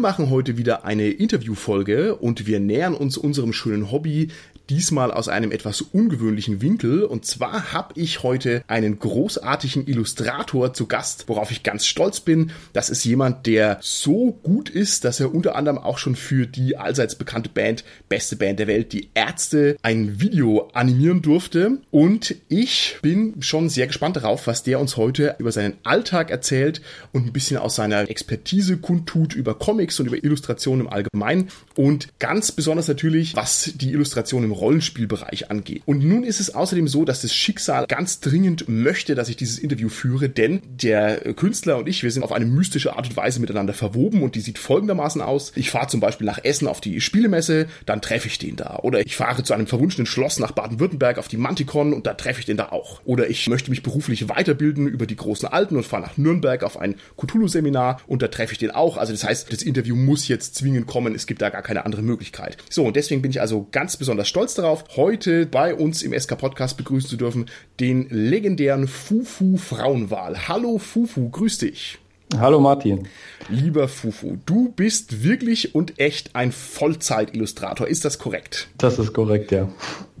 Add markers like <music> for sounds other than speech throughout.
Machen heute wieder eine Interviewfolge und wir nähern uns unserem schönen Hobby diesmal aus einem etwas ungewöhnlichen Winkel. Und zwar habe ich heute einen großartigen Illustrator zu Gast, worauf ich ganz stolz bin. Das ist jemand, der so gut ist, dass er unter anderem auch schon für die allseits bekannte Band, beste Band der Welt, die Ärzte, ein Video animieren durfte. Und ich bin schon sehr gespannt darauf, was der uns heute über seinen Alltag erzählt und ein bisschen aus seiner Expertise kundtut über Comics und über Illustrationen im Allgemeinen. Und ganz besonders natürlich, was die Illustration im Rollenspielbereich angeht. Und nun ist es außerdem so, dass das Schicksal ganz dringend möchte, dass ich dieses Interview führe, denn der Künstler und ich, wir sind auf eine mystische Art und Weise miteinander verwoben und die sieht folgendermaßen aus. Ich fahre zum Beispiel nach Essen auf die Spielemesse, dann treffe ich den da. Oder ich fahre zu einem verwunschenen Schloss nach Baden-Württemberg auf die Manticon und da treffe ich den da auch. Oder ich möchte mich beruflich weiterbilden über die großen Alten und fahre nach Nürnberg auf ein Cthulhu-Seminar und da treffe ich den auch. Also das heißt, das Interview muss jetzt zwingend kommen, es gibt da gar keine andere Möglichkeit. So, und deswegen bin ich also ganz besonders stolz stolz darauf, heute bei uns im SK Podcast begrüßen zu dürfen den legendären Fufu Frauenwahl. Hallo Fufu, grüß dich. Hallo Martin. Lieber Fufu, du bist wirklich und echt ein Vollzeit-Illustrator. Ist das korrekt? Das ist korrekt, ja.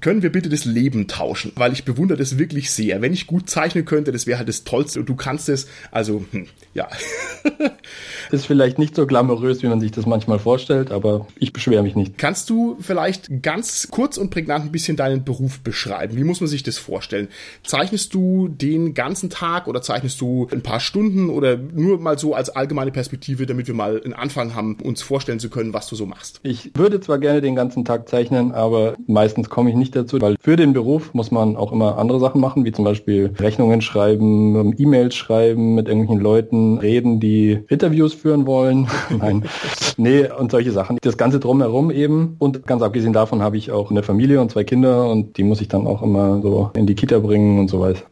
Können wir bitte das Leben tauschen? Weil ich bewundere das wirklich sehr. Wenn ich gut zeichnen könnte, das wäre halt das Tollste und du kannst es. Also, hm, ja. <laughs> ist vielleicht nicht so glamourös, wie man sich das manchmal vorstellt, aber ich beschwere mich nicht. Kannst du vielleicht ganz kurz und prägnant ein bisschen deinen Beruf beschreiben? Wie muss man sich das vorstellen? Zeichnest du den ganzen Tag oder zeichnest du ein paar Stunden oder nur mal so als allgemeine Perspektive, damit wir mal einen Anfang haben, uns vorstellen zu können, was du so machst? Ich würde zwar gerne den ganzen Tag zeichnen, aber meistens komme ich nicht nicht dazu, weil für den Beruf muss man auch immer andere Sachen machen, wie zum Beispiel Rechnungen schreiben, E-Mails schreiben, mit irgendwelchen Leuten reden, die Interviews führen wollen. <laughs> Nein, nee, und solche Sachen. Das Ganze drumherum eben. Und ganz abgesehen davon habe ich auch eine Familie und zwei Kinder und die muss ich dann auch immer so in die Kita bringen und so weiter.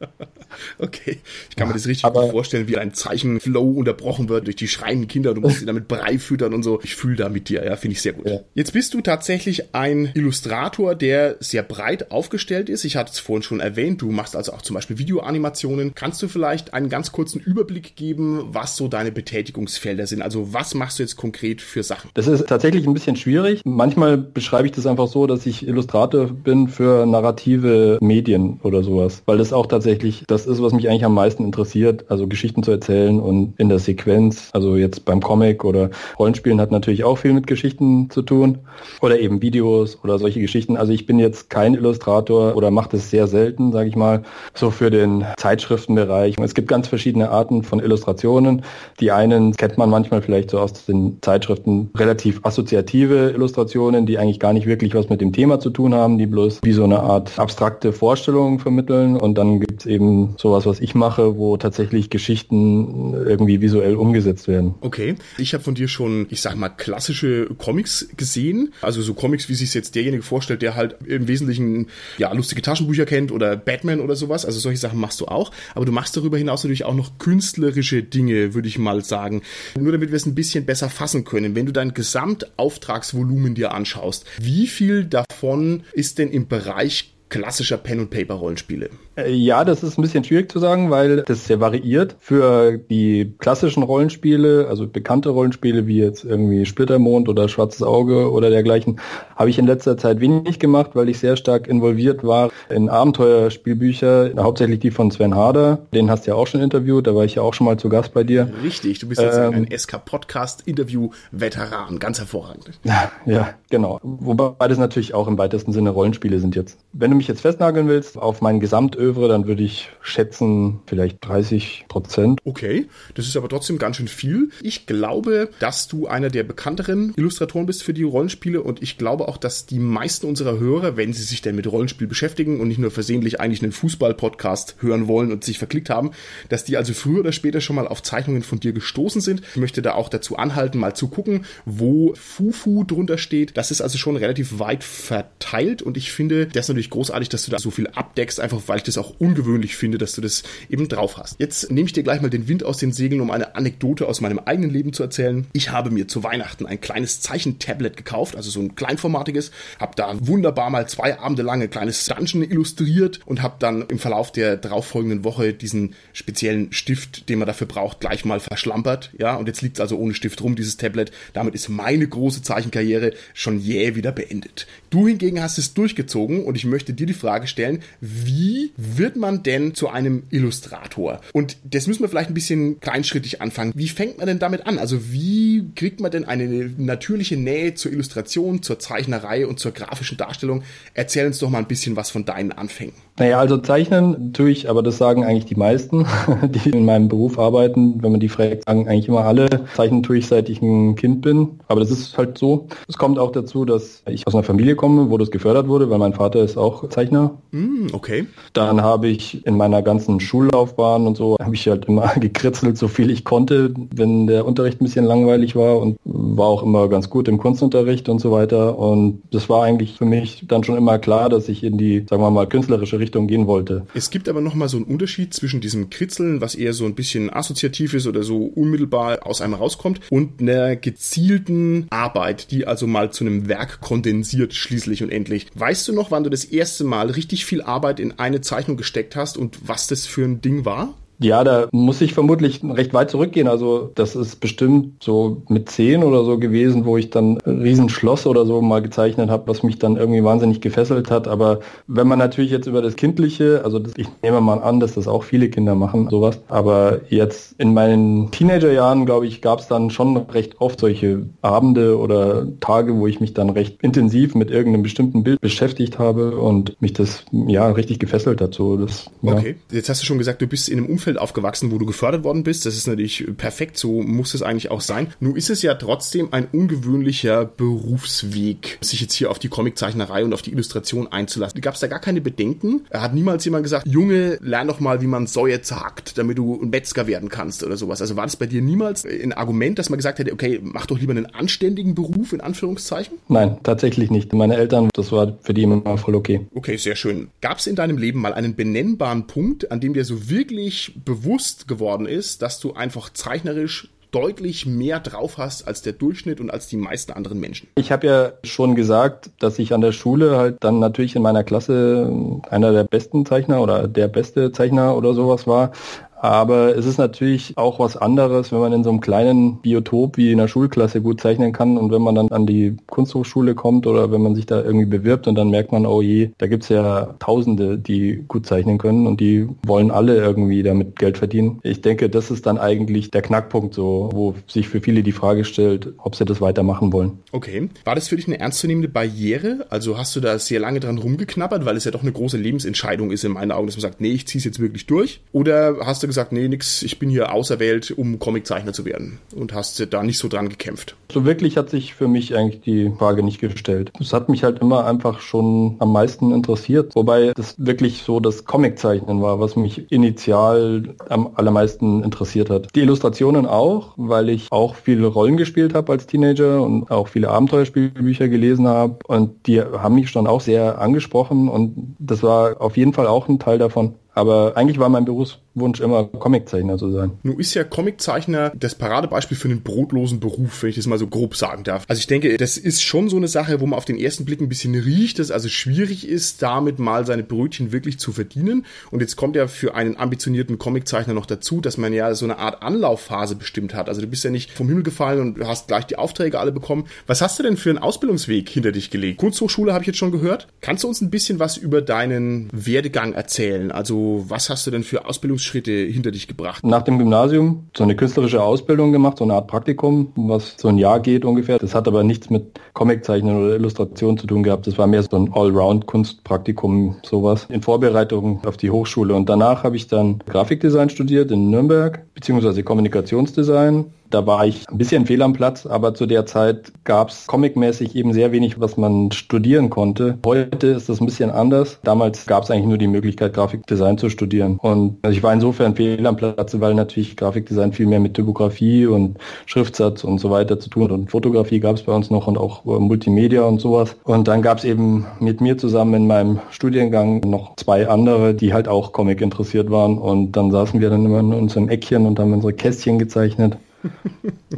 <laughs> Okay, ich kann mir das richtig gut vorstellen, wie ein Zeichenflow unterbrochen wird durch die schreienden Kinder. Du musst sie damit Brei füttern und so. Ich fühle da mit dir, ja, finde ich sehr gut. Ja. Jetzt bist du tatsächlich ein Illustrator, der sehr breit aufgestellt ist. Ich hatte es vorhin schon erwähnt, du machst also auch zum Beispiel Videoanimationen. Kannst du vielleicht einen ganz kurzen Überblick geben, was so deine Betätigungsfelder sind? Also was machst du jetzt konkret für Sachen? Das ist tatsächlich ein bisschen schwierig. Manchmal beschreibe ich das einfach so, dass ich Illustrator bin für narrative Medien oder sowas, weil das auch tatsächlich das ist, was mich eigentlich am meisten interessiert, also Geschichten zu erzählen und in der Sequenz, also jetzt beim Comic oder Rollenspielen hat natürlich auch viel mit Geschichten zu tun oder eben Videos oder solche Geschichten. Also ich bin jetzt kein Illustrator oder mache das sehr selten, sage ich mal, so für den Zeitschriftenbereich. Es gibt ganz verschiedene Arten von Illustrationen. Die einen kennt man manchmal vielleicht so aus den Zeitschriften relativ assoziative Illustrationen, die eigentlich gar nicht wirklich was mit dem Thema zu tun haben, die bloß wie so eine Art abstrakte Vorstellung vermitteln. Und dann gibt es eben sowas, was ich mache, wo tatsächlich Geschichten irgendwie visuell umgesetzt werden. Okay. Ich habe von dir schon, ich sag mal, klassische Comics gesehen. Also so Comics, wie sich jetzt derjenige vorstellt, der halt im Wesentlichen ja lustige Taschenbücher kennt oder Batman oder sowas. Also solche Sachen machst du auch. Aber du machst darüber hinaus natürlich auch noch künstlerische Dinge, würde ich mal sagen. Nur damit wir es ein bisschen besser fassen können. Wenn du dein Gesamtauftragsvolumen dir anschaust, wie viel davon ist denn im Bereich klassischer Pen- und Paper-Rollenspiele? Äh, ja, das ist ein bisschen schwierig zu sagen, weil das sehr variiert. Für die klassischen Rollenspiele, also bekannte Rollenspiele wie jetzt irgendwie Splittermond oder Schwarzes Auge oder dergleichen, habe ich in letzter Zeit wenig gemacht, weil ich sehr stark involviert war in Abenteuerspielbücher, hauptsächlich die von Sven Harder. Den hast du ja auch schon interviewt, da war ich ja auch schon mal zu Gast bei dir. Richtig, du bist jetzt ähm, ein SK-Podcast-Interview-Veteran, ganz hervorragend. Ja, <laughs> ja, genau. Wobei das natürlich auch im weitesten Sinne Rollenspiele sind jetzt. Wenn du mich jetzt festnageln willst auf mein Gesamtöl Övre, dann würde ich schätzen, vielleicht 30 Prozent. Okay, das ist aber trotzdem ganz schön viel. Ich glaube, dass du einer der bekannteren Illustratoren bist für die Rollenspiele und ich glaube auch, dass die meisten unserer Hörer, wenn sie sich denn mit Rollenspiel beschäftigen und nicht nur versehentlich eigentlich einen Fußball-Podcast hören wollen und sich verklickt haben, dass die also früher oder später schon mal auf Zeichnungen von dir gestoßen sind. Ich möchte da auch dazu anhalten, mal zu gucken, wo Fufu drunter steht. Das ist also schon relativ weit verteilt und ich finde das natürlich großartig großartig, dass du da so viel abdeckst, einfach weil ich das auch ungewöhnlich finde, dass du das eben drauf hast. Jetzt nehme ich dir gleich mal den Wind aus den Segeln, um eine Anekdote aus meinem eigenen Leben zu erzählen. Ich habe mir zu Weihnachten ein kleines Zeichentablet gekauft, also so ein kleinformatiges, habe da wunderbar mal zwei Abende lang ein kleines Dungeon illustriert und habe dann im Verlauf der darauffolgenden Woche diesen speziellen Stift, den man dafür braucht, gleich mal verschlampert. Ja, und jetzt liegt es also ohne Stift rum, dieses Tablet. Damit ist meine große Zeichenkarriere schon jäh wieder beendet. Du hingegen hast es durchgezogen und ich möchte dir die Frage stellen, wie wird man denn zu einem Illustrator? Und das müssen wir vielleicht ein bisschen kleinschrittig anfangen. Wie fängt man denn damit an? Also wie kriegt man denn eine natürliche Nähe zur Illustration, zur Zeichnerei und zur grafischen Darstellung? Erzähl uns doch mal ein bisschen was von deinen Anfängen. Naja, also zeichnen tue ich, aber das sagen eigentlich die meisten, <laughs> die in meinem Beruf arbeiten. Wenn man die fragt, sagen eigentlich immer alle, zeichnen tue ich seit ich ein Kind bin. Aber das ist halt so. Es kommt auch dazu, dass ich aus einer Familie komme, wo das gefördert wurde, weil mein Vater ist auch Zeichner. Mm, okay. Dann habe ich in meiner ganzen Schullaufbahn und so, habe ich halt immer <laughs> gekritzelt, so viel ich konnte, wenn der Unterricht ein bisschen langweilig war und war auch immer ganz gut im Kunstunterricht und so weiter. Und das war eigentlich für mich dann schon immer klar, dass ich in die, sagen wir mal, künstlerische Richtung Richtung gehen wollte. Es gibt aber nochmal so einen Unterschied zwischen diesem Kritzeln, was eher so ein bisschen assoziativ ist oder so unmittelbar aus einem rauskommt, und einer gezielten Arbeit, die also mal zu einem Werk kondensiert schließlich und endlich. Weißt du noch, wann du das erste Mal richtig viel Arbeit in eine Zeichnung gesteckt hast und was das für ein Ding war? Ja, da muss ich vermutlich recht weit zurückgehen. Also das ist bestimmt so mit zehn oder so gewesen, wo ich dann Riesenschloss oder so mal gezeichnet habe, was mich dann irgendwie wahnsinnig gefesselt hat. Aber wenn man natürlich jetzt über das Kindliche, also das, ich nehme mal an, dass das auch viele Kinder machen, sowas. Aber jetzt in meinen Teenagerjahren, glaube ich, gab es dann schon recht oft solche Abende oder Tage, wo ich mich dann recht intensiv mit irgendeinem bestimmten Bild beschäftigt habe und mich das ja richtig gefesselt hat. So, das, ja. Okay, jetzt hast du schon gesagt, du bist in einem Umfeld Umfeld aufgewachsen, wo du gefördert worden bist. Das ist natürlich perfekt, so muss es eigentlich auch sein. Nun ist es ja trotzdem ein ungewöhnlicher Berufsweg, sich jetzt hier auf die Comiczeichnerei und auf die Illustration einzulassen. Gab es da gar keine Bedenken? Hat niemals jemand gesagt, Junge, lern doch mal, wie man Säue zagt, damit du ein Metzger werden kannst oder sowas. Also war das bei dir niemals ein Argument, dass man gesagt hätte, okay, mach doch lieber einen anständigen Beruf, in Anführungszeichen? Nein, tatsächlich nicht. Meine Eltern, das war für die immer voll okay. Okay, sehr schön. Gab es in deinem Leben mal einen benennbaren Punkt, an dem dir so wirklich bewusst geworden ist, dass du einfach zeichnerisch deutlich mehr drauf hast als der Durchschnitt und als die meisten anderen Menschen. Ich habe ja schon gesagt, dass ich an der Schule halt dann natürlich in meiner Klasse einer der besten Zeichner oder der beste Zeichner oder sowas war. Aber es ist natürlich auch was anderes, wenn man in so einem kleinen Biotop wie in der Schulklasse gut zeichnen kann und wenn man dann an die Kunsthochschule kommt oder wenn man sich da irgendwie bewirbt und dann merkt man, oh je, da gibt's ja Tausende, die gut zeichnen können und die wollen alle irgendwie damit Geld verdienen. Ich denke, das ist dann eigentlich der Knackpunkt so, wo sich für viele die Frage stellt, ob sie das weitermachen wollen. Okay. War das für dich eine ernstzunehmende Barriere? Also hast du da sehr lange dran rumgeknabbert, weil es ja doch eine große Lebensentscheidung ist in meinen Augen, dass man sagt, nee, ich ziehe es jetzt wirklich durch? Oder hast du gesagt, nee, nix, ich bin hier auserwählt, um Comiczeichner zu werden und hast da nicht so dran gekämpft? So wirklich hat sich für mich eigentlich die Frage nicht gestellt. Es hat mich halt immer einfach schon am meisten interessiert, wobei das wirklich so das Comiczeichnen war, was mich initial am allermeisten interessiert hat. Die Illustrationen auch, weil ich auch viele Rollen gespielt habe als Teenager und auch viele Abenteuerspielbücher gelesen habe und die haben mich schon auch sehr angesprochen und das war auf jeden Fall auch ein Teil davon. Aber eigentlich war mein Berufswunsch immer Comiczeichner zu sein. Nun ist ja Comiczeichner das Paradebeispiel für einen brotlosen Beruf, wenn ich das mal so grob sagen darf. Also ich denke, das ist schon so eine Sache, wo man auf den ersten Blick ein bisschen riecht, dass also schwierig ist, damit mal seine Brötchen wirklich zu verdienen. Und jetzt kommt ja für einen ambitionierten Comiczeichner noch dazu, dass man ja so eine Art Anlaufphase bestimmt hat. Also du bist ja nicht vom Himmel gefallen und hast gleich die Aufträge alle bekommen. Was hast du denn für einen Ausbildungsweg hinter dich gelegt? Kunsthochschule habe ich jetzt schon gehört. Kannst du uns ein bisschen was über deinen Werdegang erzählen? Also was hast du denn für Ausbildungsschritte hinter dich gebracht? Nach dem Gymnasium so eine künstlerische Ausbildung gemacht, so eine Art Praktikum, was so ein Jahr geht ungefähr. Das hat aber nichts mit Comiczeichnen oder Illustration zu tun gehabt. Das war mehr so ein Allround-Kunstpraktikum, sowas, in Vorbereitung auf die Hochschule. Und danach habe ich dann Grafikdesign studiert in Nürnberg beziehungsweise Kommunikationsdesign. Da war ich ein bisschen fehl am Platz, aber zu der Zeit gab es comicmäßig eben sehr wenig, was man studieren konnte. Heute ist das ein bisschen anders. Damals gab es eigentlich nur die Möglichkeit, Grafikdesign zu studieren. Und also ich war insofern fehl am Platz, weil natürlich Grafikdesign viel mehr mit Typografie und Schriftsatz und so weiter zu tun hat. Und Fotografie gab es bei uns noch und auch äh, Multimedia und sowas. Und dann gab es eben mit mir zusammen in meinem Studiengang noch zwei andere, die halt auch Comic interessiert waren. Und dann saßen wir dann immer in unserem Eckchen und haben unsere Kästchen gezeichnet.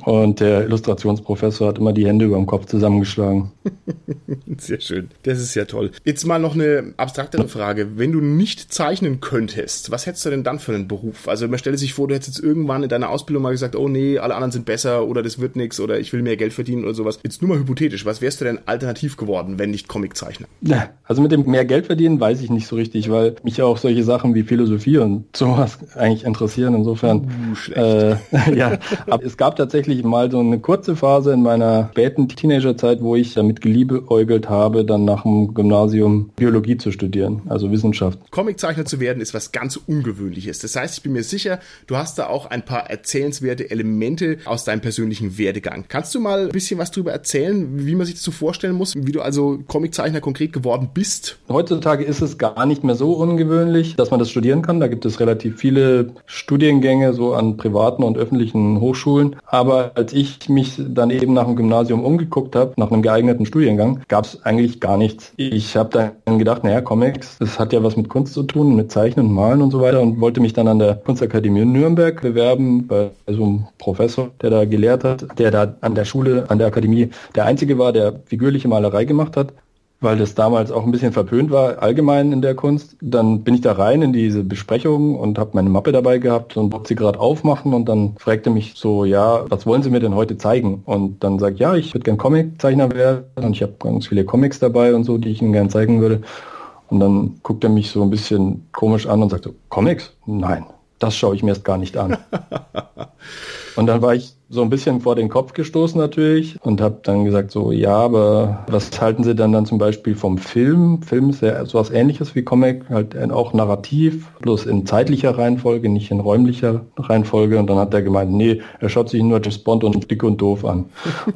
Und der Illustrationsprofessor hat immer die Hände über dem Kopf zusammengeschlagen. Sehr schön. Das ist ja toll. Jetzt mal noch eine abstraktere Frage. Wenn du nicht zeichnen könntest, was hättest du denn dann für einen Beruf? Also man stelle sich vor, du hättest jetzt irgendwann in deiner Ausbildung mal gesagt, oh nee, alle anderen sind besser oder das wird nichts oder ich will mehr Geld verdienen oder sowas. Jetzt nur mal hypothetisch, was wärst du denn alternativ geworden, wenn nicht Comiczeichner? Ja, also mit dem mehr Geld verdienen weiß ich nicht so richtig, weil mich ja auch solche Sachen wie Philosophie und sowas <laughs> eigentlich interessieren. Insofern, uh, äh, <laughs> ja, aber es gab tatsächlich mal so eine kurze Phase in meiner späten Teenagerzeit, wo ich damit geliebäugelt habe, dann nach dem Gymnasium Biologie zu studieren, also Wissenschaft. Comiczeichner zu werden ist was ganz Ungewöhnliches. Das heißt, ich bin mir sicher, du hast da auch ein paar erzählenswerte Elemente aus deinem persönlichen Werdegang. Kannst du mal ein bisschen was darüber erzählen, wie man sich das so vorstellen muss, wie du also Comiczeichner konkret geworden bist? Heutzutage ist es gar nicht mehr so ungewöhnlich, dass man das studieren kann. Da gibt es relativ viele Studiengänge so an privaten und öffentlichen Hochschulen Hochschulen. Aber als ich mich dann eben nach dem Gymnasium umgeguckt habe, nach einem geeigneten Studiengang, gab es eigentlich gar nichts. Ich habe dann gedacht, naja, Comics, das hat ja was mit Kunst zu tun, mit Zeichnen und Malen und so weiter und wollte mich dann an der Kunstakademie in Nürnberg bewerben, bei so einem Professor, der da gelehrt hat, der da an der Schule, an der Akademie der Einzige war, der figürliche Malerei gemacht hat weil das damals auch ein bisschen verpönt war, allgemein in der Kunst. Dann bin ich da rein in diese Besprechung und habe meine Mappe dabei gehabt und wollte sie gerade aufmachen und dann fragte mich so, ja, was wollen Sie mir denn heute zeigen? Und dann sage ich, ja, ich würde gern Comiczeichner werden und ich habe ganz viele Comics dabei und so, die ich Ihnen gern zeigen würde. Und dann guckt er mich so ein bisschen komisch an und sagt so, Comics? Nein, das schaue ich mir erst gar nicht an. <laughs> und dann war ich so ein bisschen vor den Kopf gestoßen natürlich und habe dann gesagt so, ja, aber was halten Sie dann dann zum Beispiel vom Film? Film ist ja sowas ähnliches wie Comic, halt auch narrativ, bloß in zeitlicher Reihenfolge, nicht in räumlicher Reihenfolge. Und dann hat er gemeint, nee, er schaut sich nur James Bond und dick und doof an.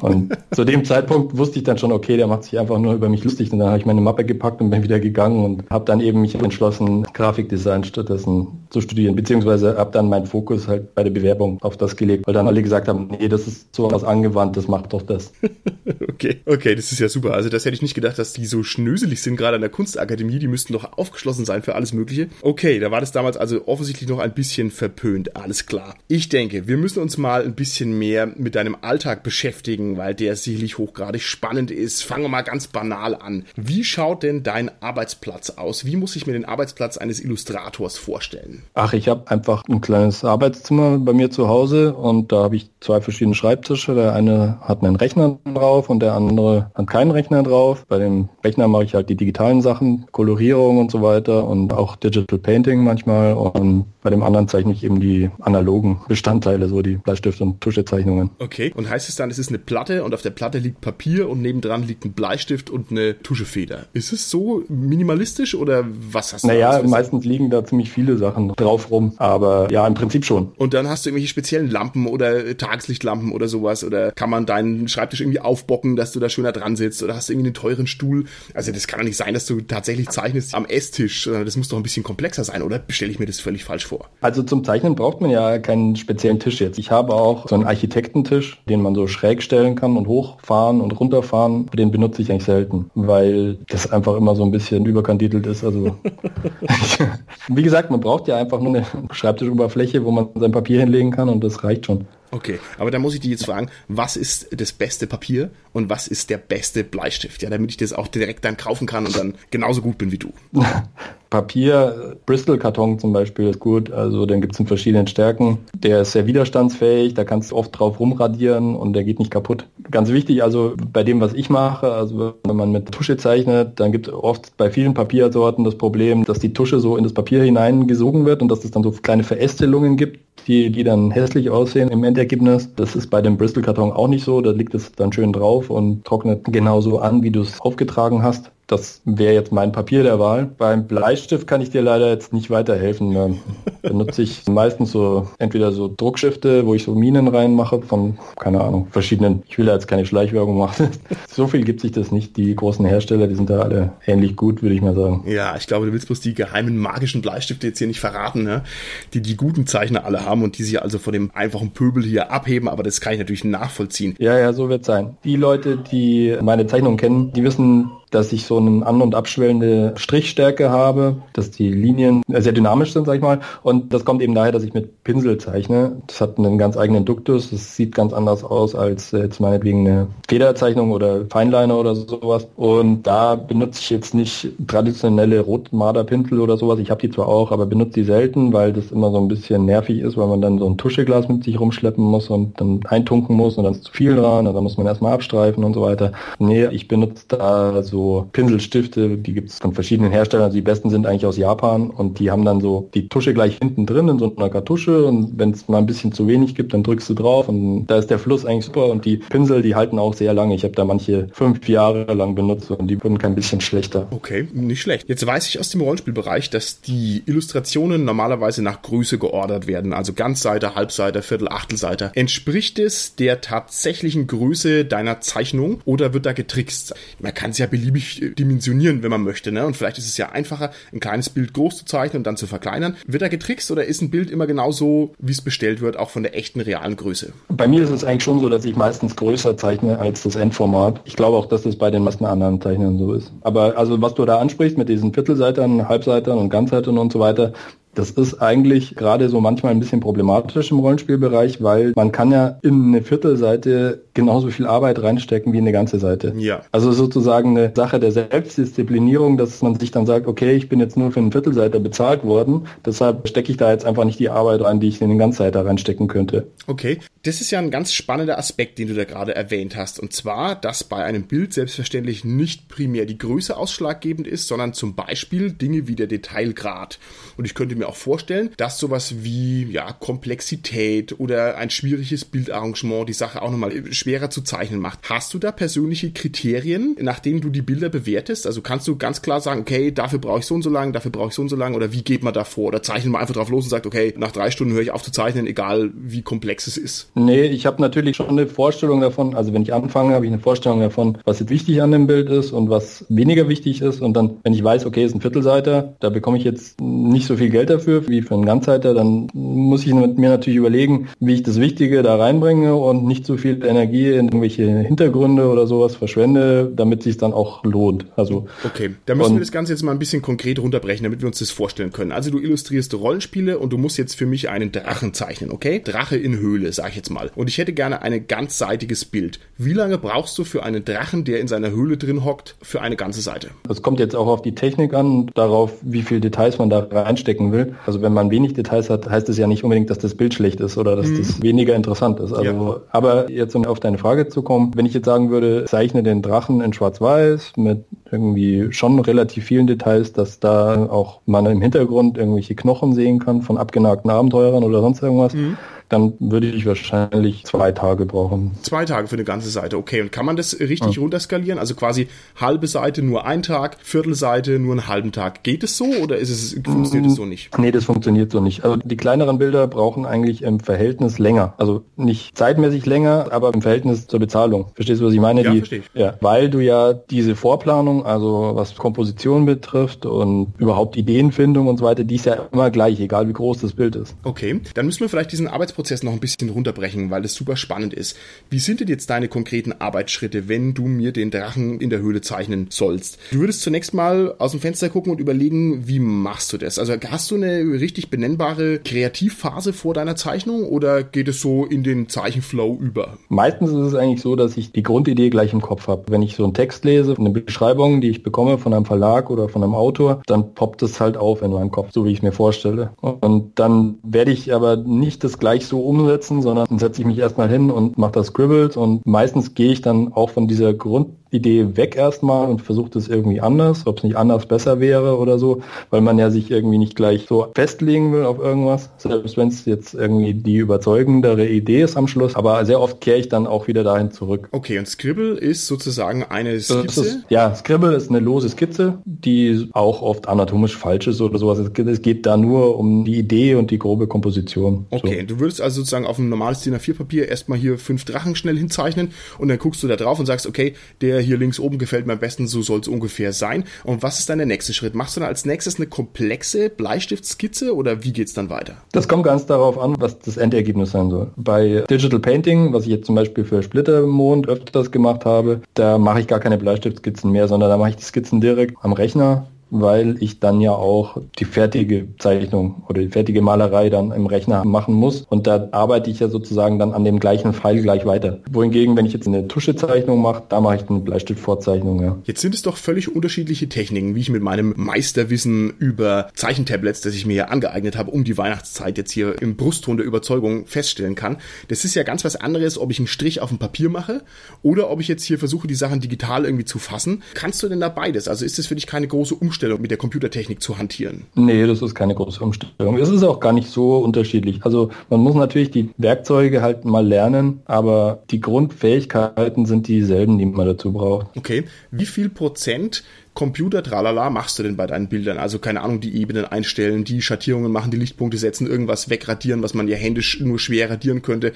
Und zu dem Zeitpunkt wusste ich dann schon, okay, der macht sich einfach nur über mich lustig. Und dann habe ich meine Mappe gepackt und bin wieder gegangen und habe dann eben mich entschlossen, Grafikdesign stattdessen zu studieren, beziehungsweise habe dann meinen Fokus halt bei der Bewerbung auf das gelegt, weil dann alle gesagt haben, nee, das ist so was Angewandtes, macht doch das. <laughs> okay, okay, das ist ja super. Also das hätte ich nicht gedacht, dass die so schnöselig sind, gerade an der Kunstakademie. Die müssten doch aufgeschlossen sein für alles Mögliche. Okay, da war das damals also offensichtlich noch ein bisschen verpönt. Alles klar. Ich denke, wir müssen uns mal ein bisschen mehr mit deinem Alltag beschäftigen, weil der sicherlich hochgradig spannend ist. Fangen wir mal ganz banal an. Wie schaut denn dein Arbeitsplatz aus? Wie muss ich mir den Arbeitsplatz eines Illustrators vorstellen? Ach, ich habe einfach ein kleines Arbeitszimmer bei mir zu Hause und da habe ich zwei verschiedene Schreibtische. Der eine hat einen Rechner drauf und der andere hat keinen Rechner drauf. Bei dem Rechner mache ich halt die digitalen Sachen, Kolorierung und so weiter und auch Digital Painting manchmal. Und bei dem anderen zeichne ich eben die analogen Bestandteile, so die Bleistift- und Tuschezeichnungen. Okay. Und heißt es dann, es ist eine Platte und auf der Platte liegt Papier und nebendran liegt ein Bleistift und eine Tuschefeder. Ist es so minimalistisch oder was hast du? Naja, meistens liegen da ziemlich viele Sachen drauf rum, aber ja, im Prinzip schon. Und dann hast du irgendwelche speziellen Lampen oder Tageslicht Tageslichtlampen oder sowas? Oder kann man deinen Schreibtisch irgendwie aufbocken, dass du da schöner dran sitzt? Oder hast du irgendwie einen teuren Stuhl? Also das kann doch nicht sein, dass du tatsächlich zeichnest am Esstisch. Das muss doch ein bisschen komplexer sein, oder stelle ich mir das völlig falsch vor? Also zum Zeichnen braucht man ja keinen speziellen Tisch jetzt. Ich habe auch so einen Architektentisch, den man so schräg stellen kann und hochfahren und runterfahren. Den benutze ich eigentlich selten, weil das einfach immer so ein bisschen überkandidelt ist. Also <laughs> wie gesagt, man braucht ja einfach nur eine Schreibtischoberfläche, wo man sein Papier hinlegen kann und das reicht schon. Okay, aber da muss ich dich jetzt fragen, was ist das beste Papier und was ist der beste Bleistift? Ja, damit ich das auch direkt dann kaufen kann und dann genauso gut bin wie du. <laughs> Papier, Bristol-Karton zum Beispiel ist gut, also den gibt es in verschiedenen Stärken. Der ist sehr widerstandsfähig, da kannst du oft drauf rumradieren und der geht nicht kaputt. Ganz wichtig, also bei dem, was ich mache, also wenn man mit Tusche zeichnet, dann gibt es oft bei vielen Papiersorten das Problem, dass die Tusche so in das Papier hineingesogen wird und dass es dann so kleine Verästelungen gibt, die, die dann hässlich aussehen im Endergebnis. Das ist bei dem Bristol-Karton auch nicht so, da liegt es dann schön drauf und trocknet genauso an, wie du es aufgetragen hast. Das wäre jetzt mein Papier der Wahl. Beim Bleistift kann ich dir leider jetzt nicht weiterhelfen. Da benutze ich meistens so entweder so Druckstifte, wo ich so Minen reinmache von, keine Ahnung, verschiedenen. Ich will jetzt keine Schleichwerbung machen. <laughs> so viel gibt sich das nicht. Die großen Hersteller, die sind da alle ähnlich gut, würde ich mal sagen. Ja, ich glaube, du willst bloß die geheimen magischen Bleistifte jetzt hier nicht verraten, ne? die die guten Zeichner alle haben und die sich also von dem einfachen Pöbel hier abheben. Aber das kann ich natürlich nachvollziehen. Ja, ja, so wird sein. Die Leute, die meine Zeichnung kennen, die wissen, dass ich so eine an- und abschwellende Strichstärke habe, dass die Linien sehr dynamisch sind, sag ich mal. Und das kommt eben daher, dass ich mit Pinsel zeichne. Das hat einen ganz eigenen Duktus. Das sieht ganz anders aus als jetzt meinetwegen eine Federzeichnung oder Feinliner oder sowas. Und da benutze ich jetzt nicht traditionelle Rotmarderpinsel oder sowas. Ich habe die zwar auch, aber benutze die selten, weil das immer so ein bisschen nervig ist, weil man dann so ein Tuscheglas mit sich rumschleppen muss und dann eintunken muss und dann ist zu viel dran und dann muss man erstmal abstreifen und so weiter. Nee, ich benutze da so Pinselstifte, die gibt es von verschiedenen Herstellern. Also die besten sind eigentlich aus Japan und die haben dann so die Tusche gleich hinten drin in so einer Kartusche und wenn es mal ein bisschen zu wenig gibt, dann drückst du drauf und da ist der Fluss eigentlich super und die Pinsel, die halten auch sehr lange. Ich habe da manche fünf Jahre lang benutzt und die wurden kein bisschen schlechter. Okay, nicht schlecht. Jetzt weiß ich aus dem Rollenspielbereich, dass die Illustrationen normalerweise nach Größe geordert werden, also Ganzseite, Halbseite, Viertel, Achtelseite. Entspricht es der tatsächlichen Größe deiner Zeichnung oder wird da getrickst? Man kann es ja beliebig dimensionieren, wenn man möchte. Ne? Und vielleicht ist es ja einfacher, ein kleines Bild groß zu zeichnen und dann zu verkleinern. Wird da getrickst oder ist ein Bild immer genauso, wie es bestellt wird, auch von der echten realen Größe? Bei mir ist es eigentlich schon so, dass ich meistens größer zeichne als das Endformat. Ich glaube auch, dass das bei den meisten anderen Zeichnern so ist. Aber also was du da ansprichst mit diesen Viertelseitern, Halbseitern und Ganzseitern und so weiter, das ist eigentlich gerade so manchmal ein bisschen problematisch im Rollenspielbereich, weil man kann ja in eine Viertelseite genauso viel Arbeit reinstecken wie in eine ganze Seite. Ja. Also sozusagen eine Sache der Selbstdisziplinierung, dass man sich dann sagt, okay, ich bin jetzt nur für eine Viertelseite bezahlt worden, deshalb stecke ich da jetzt einfach nicht die Arbeit rein, die ich in eine Ganzseite reinstecken könnte. Okay, das ist ja ein ganz spannender Aspekt, den du da gerade erwähnt hast. Und zwar, dass bei einem Bild selbstverständlich nicht primär die Größe ausschlaggebend ist, sondern zum Beispiel Dinge wie der Detailgrad. Und ich könnte mir auch vorstellen, dass sowas wie ja, Komplexität oder ein schwieriges Bildarrangement die Sache auch nochmal schwerer zu zeichnen macht. Hast du da persönliche Kriterien, nach denen du die Bilder bewertest? Also kannst du ganz klar sagen, okay, dafür brauche ich so und so lang, dafür brauche ich so und so lang oder wie geht man da vor? Oder zeichnet man einfach drauf los und sagt, okay, nach drei Stunden höre ich auf zu zeichnen, egal wie komplex es ist? Nee, ich habe natürlich schon eine Vorstellung davon, also wenn ich anfange, habe ich eine Vorstellung davon, was jetzt wichtig an dem Bild ist und was weniger wichtig ist und dann, wenn ich weiß, okay, ist ein Viertelseiter, da bekomme ich jetzt nicht so viel Geld dafür wie für einen Ganzseiter, dann muss ich mir natürlich überlegen, wie ich das Wichtige da reinbringe und nicht so viel Energie Energie in irgendwelche Hintergründe oder sowas verschwende, damit sich dann auch lohnt. Also okay, da müssen wir das Ganze jetzt mal ein bisschen konkret runterbrechen, damit wir uns das vorstellen können. Also du illustrierst Rollenspiele und du musst jetzt für mich einen Drachen zeichnen, okay? Drache in Höhle, sag ich jetzt mal. Und ich hätte gerne ein ganzseitiges Bild. Wie lange brauchst du für einen Drachen, der in seiner Höhle drin hockt, für eine ganze Seite? Das kommt jetzt auch auf die Technik an, darauf, wie viel Details man da reinstecken will. Also wenn man wenig Details hat, heißt es ja nicht unbedingt, dass das Bild schlecht ist oder dass mhm. das weniger interessant ist. Also, ja. aber jetzt um auf deine Frage zu kommen, wenn ich jetzt sagen würde, zeichne den Drachen in Schwarz-Weiß mit irgendwie schon relativ vielen Details, dass da auch man im Hintergrund irgendwelche Knochen sehen kann von abgenagten Abenteurern oder sonst irgendwas. Mhm dann würde ich wahrscheinlich zwei Tage brauchen. Zwei Tage für eine ganze Seite, okay. Und kann man das richtig ja. runterskalieren? Also quasi halbe Seite nur ein Tag, Viertelseite nur einen halben Tag. Geht es so oder ist es, funktioniert es so nicht? Nee, das funktioniert so nicht. Also die kleineren Bilder brauchen eigentlich im Verhältnis länger. Also nicht zeitmäßig länger, aber im Verhältnis zur Bezahlung. Verstehst du, was ich meine? Ja, die, verstehe ich. Ja, weil du ja diese Vorplanung, also was Komposition betrifft und überhaupt Ideenfindung und so weiter, die ist ja immer gleich, egal wie groß das Bild ist. Okay, dann müssen wir vielleicht diesen Arbeits Arbeitsprozess noch ein bisschen runterbrechen, weil es super spannend ist. Wie sind denn jetzt deine konkreten Arbeitsschritte, wenn du mir den Drachen in der Höhle zeichnen sollst? Du würdest zunächst mal aus dem Fenster gucken und überlegen, wie machst du das? Also hast du eine richtig benennbare Kreativphase vor deiner Zeichnung oder geht es so in den Zeichenflow über? Meistens ist es eigentlich so, dass ich die Grundidee gleich im Kopf habe. Wenn ich so einen Text lese, eine Beschreibung, die ich bekomme von einem Verlag oder von einem Autor, dann poppt es halt auf in meinem Kopf, so wie ich es mir vorstelle. Und dann werde ich aber nicht das gleich nicht so umsetzen, sondern dann setze ich mich erstmal hin und mache das Scribbles und meistens gehe ich dann auch von dieser Grund Idee weg erstmal und versucht es irgendwie anders, ob es nicht anders besser wäre oder so, weil man ja sich irgendwie nicht gleich so festlegen will auf irgendwas, selbst wenn es jetzt irgendwie die überzeugendere Idee ist am Schluss. Aber sehr oft kehre ich dann auch wieder dahin zurück. Okay, und Scribble ist sozusagen eine Skizze? Ist, ja, Scribble ist eine lose Skizze, die auch oft anatomisch falsch ist oder sowas. Es geht da nur um die Idee und die grobe Komposition. Okay, so. du würdest also sozusagen auf ein normales DIN A4-Papier erstmal hier fünf Drachen schnell hinzeichnen und dann guckst du da drauf und sagst, okay, der hier links oben gefällt mir am besten, so soll es ungefähr sein. Und was ist dann der nächste Schritt? Machst du dann als nächstes eine komplexe Bleistiftskizze oder wie geht's dann weiter? Das kommt ganz darauf an, was das Endergebnis sein soll. Bei Digital Painting, was ich jetzt zum Beispiel für Splittermond öfters gemacht habe, da mache ich gar keine Bleistiftskizzen mehr, sondern da mache ich die Skizzen direkt am Rechner weil ich dann ja auch die fertige Zeichnung oder die fertige Malerei dann im Rechner machen muss. Und da arbeite ich ja sozusagen dann an dem gleichen Pfeil gleich weiter. Wohingegen, wenn ich jetzt eine Tuschezeichnung mache, da mache ich eine Bleistiftvorzeichnung, ja. Jetzt sind es doch völlig unterschiedliche Techniken, wie ich mit meinem Meisterwissen über Zeichentablets, das ich mir ja angeeignet habe, um die Weihnachtszeit jetzt hier im Brustton der Überzeugung feststellen kann. Das ist ja ganz was anderes, ob ich einen Strich auf dem Papier mache oder ob ich jetzt hier versuche, die Sachen digital irgendwie zu fassen. Kannst du denn da beides? Also ist das für dich keine große Umstellung? Umstellung mit der Computertechnik zu hantieren? Nee, das ist keine große Umstellung. Es ist auch gar nicht so unterschiedlich. Also man muss natürlich die Werkzeuge halt mal lernen, aber die Grundfähigkeiten sind dieselben, die man dazu braucht. Okay. Wie viel Prozent Computer, tralala, machst du denn bei deinen Bildern? Also keine Ahnung, die Ebenen einstellen, die Schattierungen machen, die Lichtpunkte setzen, irgendwas wegradieren, was man ja händisch nur schwer radieren könnte.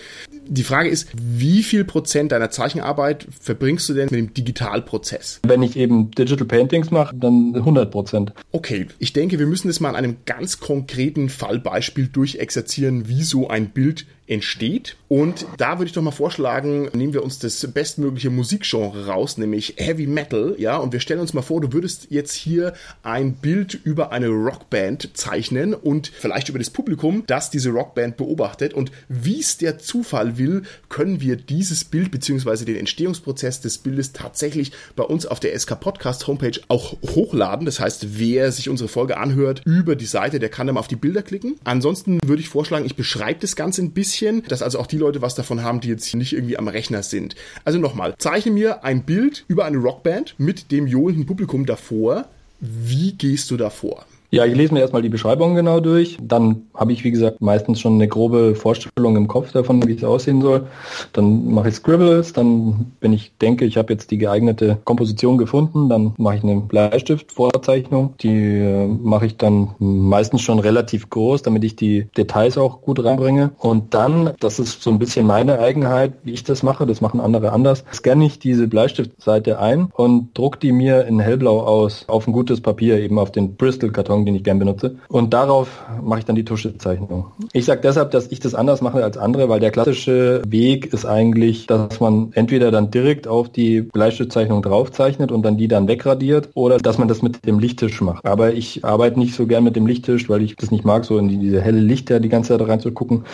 Die Frage ist, wie viel Prozent deiner Zeichenarbeit verbringst du denn mit dem Digitalprozess? Wenn ich eben Digital Paintings mache, dann 100 Prozent. Okay, ich denke, wir müssen es mal an einem ganz konkreten Fallbeispiel durchexerzieren, wie so ein Bild entsteht. Und da würde ich doch mal vorschlagen, nehmen wir uns das bestmögliche Musikgenre raus, nämlich Heavy Metal, ja, und wir stellen uns mal vor, du würdest jetzt hier ein Bild über eine Rockband zeichnen und vielleicht über das Publikum, das diese Rockband beobachtet. Und wie es der Zufall will, können wir dieses Bild bzw. den Entstehungsprozess des Bildes tatsächlich bei uns auf der SK Podcast Homepage auch hochladen. Das heißt, wer sich unsere Folge anhört über die Seite, der kann dann mal auf die Bilder klicken. Ansonsten würde ich vorschlagen, ich beschreibe das Ganze ein bisschen bisschen, dass also auch die Leute was davon haben, die jetzt hier nicht irgendwie am Rechner sind. Also nochmal, zeichne mir ein Bild über eine Rockband mit dem johlenden Publikum davor. Wie gehst du davor? Ja, ich lese mir erstmal die Beschreibung genau durch. Dann habe ich, wie gesagt, meistens schon eine grobe Vorstellung im Kopf davon, wie es aussehen soll. Dann mache ich Scribbles, dann, wenn ich denke, ich habe jetzt die geeignete Komposition gefunden, dann mache ich eine Bleistiftvorzeichnung. Die äh, mache ich dann meistens schon relativ groß, damit ich die Details auch gut reinbringe. Und dann, das ist so ein bisschen meine Eigenheit, wie ich das mache, das machen andere anders, scanne ich diese Bleistiftseite ein und druck die mir in hellblau aus auf ein gutes Papier, eben auf den Bristol-Karton Karton, den ich gern benutze. Und darauf mache ich dann die Tuschezeichnung. Ich sage deshalb, dass ich das anders mache als andere, weil der klassische Weg ist eigentlich, dass man entweder dann direkt auf die Bleistiftzeichnung draufzeichnet und dann die dann wegradiert oder dass man das mit dem Lichttisch macht. Aber ich arbeite nicht so gern mit dem Lichttisch, weil ich das nicht mag, so in diese helle Lichter die ganze Zeit reinzugucken.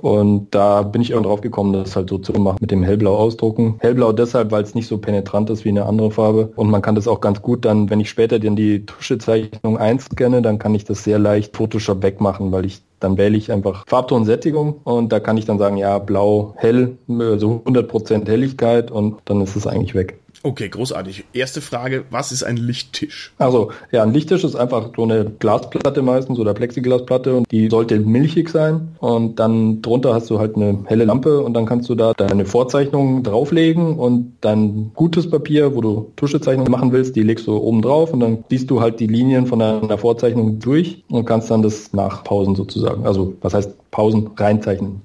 Und da bin ich irgendwann drauf gekommen, das halt so zu machen, mit dem hellblau ausdrucken. Hellblau deshalb, weil es nicht so penetrant ist wie eine andere Farbe. Und man kann das auch ganz gut dann, wenn ich später dann die Tuschezeichnung eins scanne, dann kann ich das sehr leicht Photoshop wegmachen, weil ich dann wähle ich einfach Farbton Sättigung und da kann ich dann sagen, ja, blau, hell, so also 100% Helligkeit und dann ist es eigentlich weg. Okay, großartig. Erste Frage, was ist ein Lichttisch? Also, ja, ein Lichttisch ist einfach so eine Glasplatte meistens oder Plexiglasplatte und die sollte milchig sein und dann drunter hast du halt eine helle Lampe und dann kannst du da deine Vorzeichnungen drauflegen und dein gutes Papier, wo du Tuschezeichnungen machen willst, die legst du oben drauf und dann siehst du halt die Linien von deiner Vorzeichnung durch und kannst dann das nachpausen sozusagen. Also, was heißt Pausen reinzeichnen?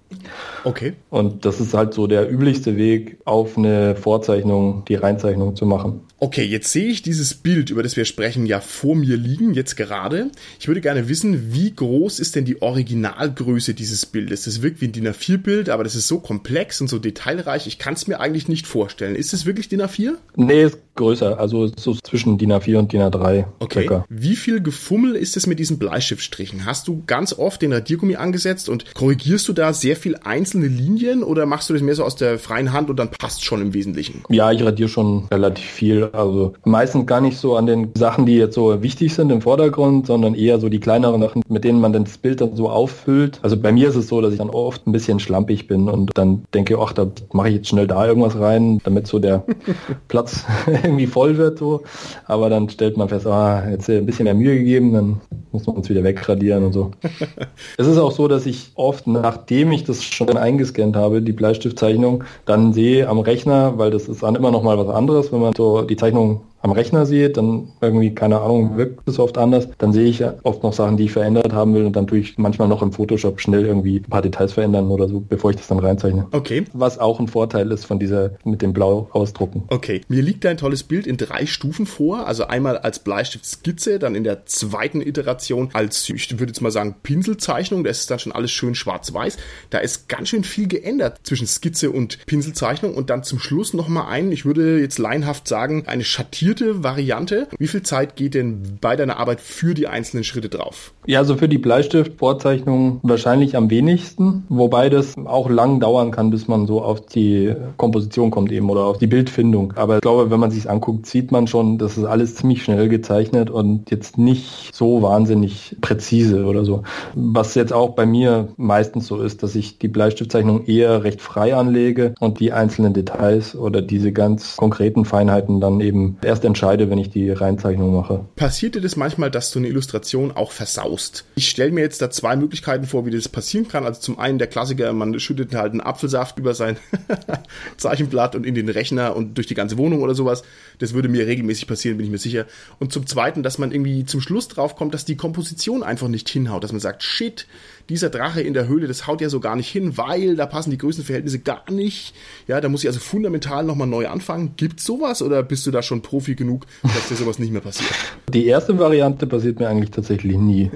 Okay. Und das ist halt so der üblichste Weg, auf eine Vorzeichnung die Reinzeichnung zu machen. Okay, jetzt sehe ich dieses Bild, über das wir sprechen, ja vor mir liegen, jetzt gerade. Ich würde gerne wissen, wie groß ist denn die Originalgröße dieses Bildes? Das wirkt wie ein DIN A4-Bild, aber das ist so komplex und so detailreich, ich kann es mir eigentlich nicht vorstellen. Ist es wirklich DIN A4? Nee, ist größer, also so zwischen DIN A4 und DIN A3. Okay. Circa. Wie viel Gefummel ist es mit diesen Bleistiftstrichen? Hast du ganz oft den Radiergummi angesetzt und korrigierst du da sehr viel einzelne Linien oder machst du das mehr so aus der freien Hand und dann passt schon im Wesentlichen? Ja, ich radiere schon relativ viel Also meistens gar nicht so an den Sachen, die jetzt so wichtig sind im Vordergrund, sondern eher so die kleineren Sachen, mit denen man das Bild dann so auffüllt. Also bei mir ist es so, dass ich dann oft ein bisschen schlampig bin und dann denke, ach, da mache ich jetzt schnell da irgendwas rein, damit so der <laughs> Platz <laughs> irgendwie voll wird so. Aber dann stellt man fest, ah, jetzt ein bisschen mehr Mühe gegeben, dann muss man uns wieder wegradieren und so. <laughs> es ist auch so, dass ich oft, nachdem ich das schon eingescannt habe, die Bleistiftzeichnung, dann sehe am Rechner, weil das ist dann immer noch mal was anderes, wenn man so die Zeichnung am Rechner sehe, dann irgendwie, keine Ahnung, wirkt es oft anders. Dann sehe ich oft noch Sachen, die ich verändert haben will und dann tue ich manchmal noch im Photoshop schnell irgendwie ein paar Details verändern oder so, bevor ich das dann reinzeichne. Okay. Was auch ein Vorteil ist von dieser mit dem Blau ausdrucken. Okay. Mir liegt ein tolles Bild in drei Stufen vor. Also einmal als Bleistiftskizze, dann in der zweiten Iteration als, ich würde jetzt mal sagen, Pinselzeichnung. Da ist dann schon alles schön schwarz-weiß. Da ist ganz schön viel geändert zwischen Skizze und Pinselzeichnung und dann zum Schluss nochmal ein, ich würde jetzt leinhaft sagen, eine schattierte skizzierte Variante. Wie viel Zeit geht denn bei deiner Arbeit für die einzelnen Schritte drauf? Ja, also für die Bleistiftvorzeichnung wahrscheinlich am wenigsten, wobei das auch lang dauern kann, bis man so auf die Komposition kommt eben oder auf die Bildfindung. Aber ich glaube, wenn man sich anguckt, sieht man schon, das ist alles ziemlich schnell gezeichnet und jetzt nicht so wahnsinnig präzise oder so. Was jetzt auch bei mir meistens so ist, dass ich die Bleistiftzeichnung eher recht frei anlege und die einzelnen Details oder diese ganz konkreten Feinheiten dann eben erst entscheide, wenn ich die Reinzeichnung mache. Passiert dir das manchmal, dass du eine Illustration auch versaust? Ich stelle mir jetzt da zwei Möglichkeiten vor, wie das passieren kann. Also zum einen der Klassiker, man schüttet halt einen Apfelsaft über sein <laughs> Zeichenblatt und in den Rechner und durch die ganze Wohnung oder sowas. Das würde mir regelmäßig passieren, bin ich mir sicher. Und zum zweiten, dass man irgendwie zum Schluss drauf kommt, dass die Komposition einfach nicht hinhaut, dass man sagt, shit, dieser Drache in der Höhle, das haut ja so gar nicht hin, weil da passen die Größenverhältnisse gar nicht. Ja, da muss ich also fundamental nochmal neu anfangen. Gibt's sowas oder bist du da schon Profi genug, dass dir sowas nicht mehr passiert? <laughs> Die erste Variante passiert mir eigentlich tatsächlich nie.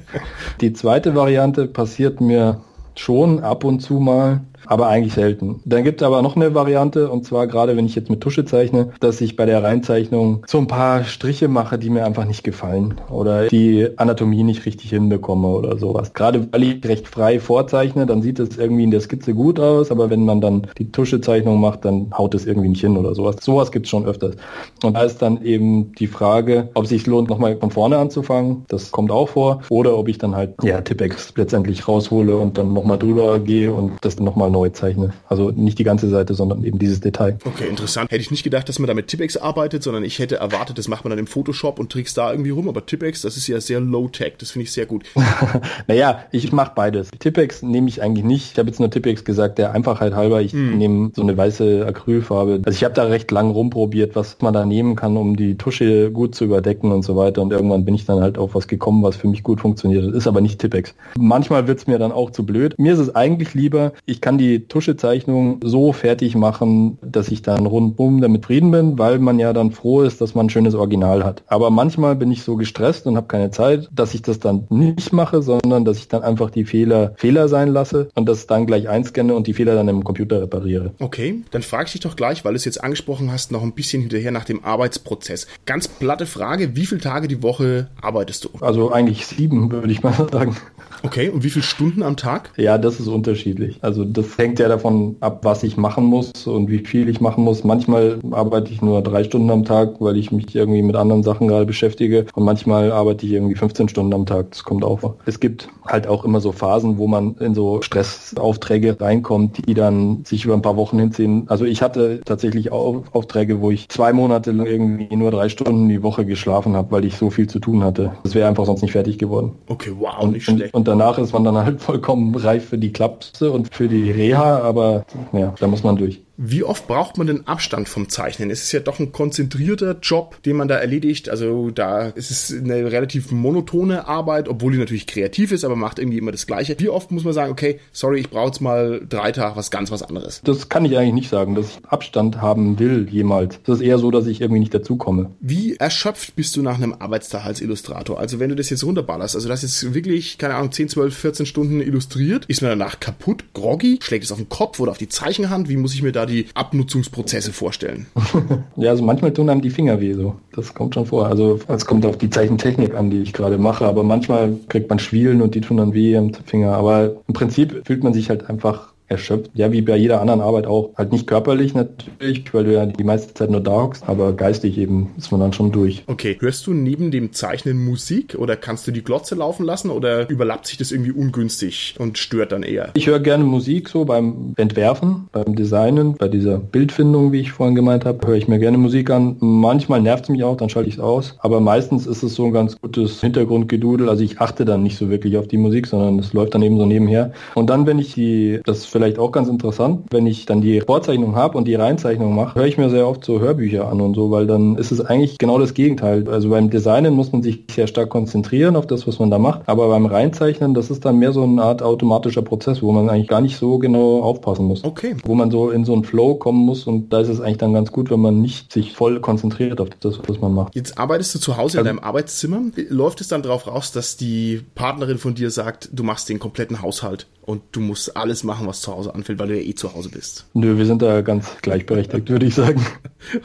<laughs> die zweite Variante passiert mir schon ab und zu mal aber eigentlich selten. Dann gibt es aber noch eine Variante und zwar gerade wenn ich jetzt mit Tusche zeichne, dass ich bei der Reinzeichnung so ein paar Striche mache, die mir einfach nicht gefallen oder die Anatomie nicht richtig hinbekomme oder sowas. Gerade weil ich recht frei vorzeichne, dann sieht es irgendwie in der Skizze gut aus, aber wenn man dann die Tuschezeichnung macht, dann haut es irgendwie nicht hin oder sowas. Sowas gibt es schon öfters. Und da ist dann eben die Frage, ob es sich lohnt, nochmal von vorne anzufangen. Das kommt auch vor. Oder ob ich dann halt ja Tippex letztendlich raushole und dann nochmal drüber gehe und das nochmal neu zeichne. Also nicht die ganze Seite, sondern eben dieses Detail. Okay, interessant. Hätte ich nicht gedacht, dass man da mit Tippex arbeitet, sondern ich hätte erwartet, das macht man dann im Photoshop und trickst da irgendwie rum. Aber Tippex, das ist ja sehr low-tech. Das finde ich sehr gut. <laughs> naja, ich mache beides. Tippex nehme ich eigentlich nicht. Ich habe jetzt nur Tippex gesagt, der Einfachheit halber. Ich mm. nehme so eine weiße Acrylfarbe. Also ich habe da recht lang rumprobiert, was man da nehmen kann, um die Tusche gut zu überdecken und so weiter. Und irgendwann bin ich dann halt auf was gekommen, was für mich gut funktioniert. Das ist aber nicht Tippex. Manchmal wird es mir dann auch zu blöd. Mir ist es eigentlich lieber, ich kann die Tuschezeichnung so fertig machen, dass ich dann rundum damit frieden bin, weil man ja dann froh ist, dass man ein schönes Original hat. Aber manchmal bin ich so gestresst und habe keine Zeit, dass ich das dann nicht mache, sondern dass ich dann einfach die Fehler Fehler sein lasse und das dann gleich einscanne und die Fehler dann im Computer repariere. Okay, dann frage ich dich doch gleich, weil du es jetzt angesprochen hast, noch ein bisschen hinterher nach dem Arbeitsprozess. Ganz platte Frage, wie viele Tage die Woche arbeitest du? Also eigentlich sieben, würde ich mal <laughs> sagen. Okay, und wie viele Stunden am Tag? Ja, das ist unterschiedlich. Also das hängt ja davon ab, was ich machen muss und wie viel ich machen muss. Manchmal arbeite ich nur drei Stunden am Tag, weil ich mich irgendwie mit anderen Sachen gerade beschäftige. Und manchmal arbeite ich irgendwie 15 Stunden am Tag. Das kommt auch. Es gibt halt auch immer so Phasen, wo man in so Stressaufträge reinkommt, die dann sich über ein paar Wochen hinziehen. Also ich hatte tatsächlich Aufträge, wo ich zwei Monate lang irgendwie nur drei Stunden die Woche geschlafen habe, weil ich so viel zu tun hatte. Das wäre einfach sonst nicht fertig geworden. Okay, wow, und, nicht schlecht. Und, und danach ist man dann halt <laughs> vollkommen reif für die Klapse und für die Reha, aber ja, da muss man durch. Wie oft braucht man den Abstand vom Zeichnen? Es ist ja doch ein konzentrierter Job, den man da erledigt. Also da ist es eine relativ monotone Arbeit, obwohl die natürlich kreativ ist, aber macht irgendwie immer das Gleiche. Wie oft muss man sagen, okay, sorry, ich brauche jetzt mal drei Tage was ganz was anderes? Das kann ich eigentlich nicht sagen, dass ich Abstand haben will jemals. Das ist eher so, dass ich irgendwie nicht dazukomme. Wie erschöpft bist du nach einem Arbeitstag als Illustrator? Also wenn du das jetzt runterballerst, also das ist wirklich, keine Ahnung, 10, 12, 14 Stunden illustriert, ist man danach kaputt, groggy, schlägt es auf den Kopf oder auf die Zeichenhand? Wie muss ich mir da die Abnutzungsprozesse vorstellen? <laughs> ja, also manchmal tun einem die Finger weh so. Das kommt schon vor. Also es kommt auf die Zeichentechnik an, die ich gerade mache, aber manchmal kriegt man Schwielen und die tun dann weh am Finger. Aber im Prinzip fühlt man sich halt einfach erschöpft. Ja, wie bei jeder anderen Arbeit auch. Halt nicht körperlich natürlich, weil du ja die meiste Zeit nur da hockst, aber geistig eben ist man dann schon durch. Okay. Hörst du neben dem Zeichnen Musik oder kannst du die Glotze laufen lassen oder überlappt sich das irgendwie ungünstig und stört dann eher? Ich höre gerne Musik so beim Entwerfen, beim Designen, bei dieser Bildfindung, wie ich vorhin gemeint habe, höre ich mir gerne Musik an. Manchmal nervt es mich auch, dann schalte ich es aus. Aber meistens ist es so ein ganz gutes Hintergrundgedudel. Also ich achte dann nicht so wirklich auf die Musik, sondern es läuft dann eben so nebenher. Und dann, wenn ich die, das vielleicht auch ganz interessant, wenn ich dann die Vorzeichnung habe und die Reinzeichnung mache, höre ich mir sehr oft so Hörbücher an und so, weil dann ist es eigentlich genau das Gegenteil. Also beim Designen muss man sich sehr stark konzentrieren auf das, was man da macht. Aber beim Reinzeichnen, das ist dann mehr so eine Art automatischer Prozess, wo man eigentlich gar nicht so genau aufpassen muss. Okay. Wo man so in so einen Flow kommen muss und da ist es eigentlich dann ganz gut, wenn man nicht sich voll konzentriert auf das, was man macht. Jetzt arbeitest du zu Hause in deinem Arbeitszimmer. Läuft es dann darauf raus, dass die Partnerin von dir sagt, du machst den kompletten Haushalt und du musst alles machen, was zu Hause anfällt, weil du ja eh zu Hause bist? Nö, wir sind da ganz gleichberechtigt, würde ich sagen. <laughs>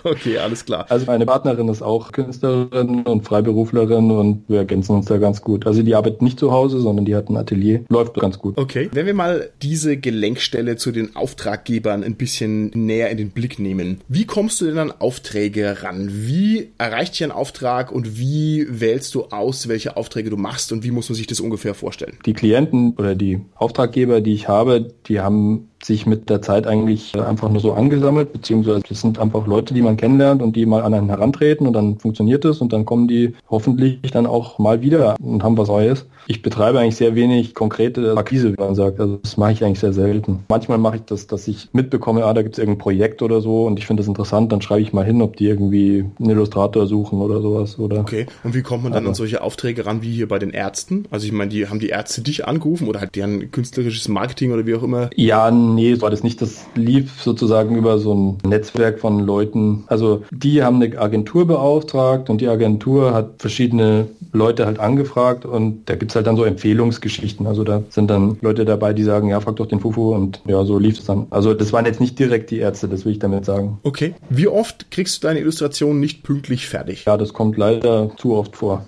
Okay, alles klar. Also meine Partnerin ist auch Künstlerin und Freiberuflerin und wir ergänzen uns da ganz gut. Also die arbeitet nicht zu Hause, sondern die hat ein Atelier. Läuft ganz gut. Okay. Wenn wir mal diese Gelenkstelle zu den Auftraggebern ein bisschen näher in den Blick nehmen. Wie kommst du denn an Aufträge ran? Wie erreicht dich ein Auftrag und wie wählst du aus, welche Aufträge du machst und wie muss man sich das ungefähr vorstellen? Die Klienten oder die Auftraggeber, die ich habe, die haben Um. Sich mit der Zeit eigentlich einfach nur so angesammelt, beziehungsweise das sind einfach Leute, die man kennenlernt und die mal an einen herantreten und dann funktioniert es und dann kommen die hoffentlich dann auch mal wieder und haben was Neues. Ich betreibe eigentlich sehr wenig konkrete Akquise, wie man sagt. Also das mache ich eigentlich sehr selten. Manchmal mache ich das, dass ich mitbekomme, ah, da gibt es irgendein Projekt oder so und ich finde das interessant, dann schreibe ich mal hin, ob die irgendwie einen Illustrator suchen oder sowas. Oder okay, und wie kommt man dann Aber. an solche Aufträge ran wie hier bei den Ärzten? Also ich meine, die haben die Ärzte dich angerufen oder halt deren künstlerisches Marketing oder wie auch immer? Ja, nee, war das nicht. Das lief sozusagen über so ein Netzwerk von Leuten. Also die haben eine Agentur beauftragt und die Agentur hat verschiedene Leute halt angefragt und da gibt es halt dann so Empfehlungsgeschichten. Also da sind dann Leute dabei, die sagen, ja, frag doch den Fufu und ja, so lief es dann. Also das waren jetzt nicht direkt die Ärzte, das will ich damit sagen. Okay. Wie oft kriegst du deine Illustration nicht pünktlich fertig? Ja, das kommt leider zu oft vor.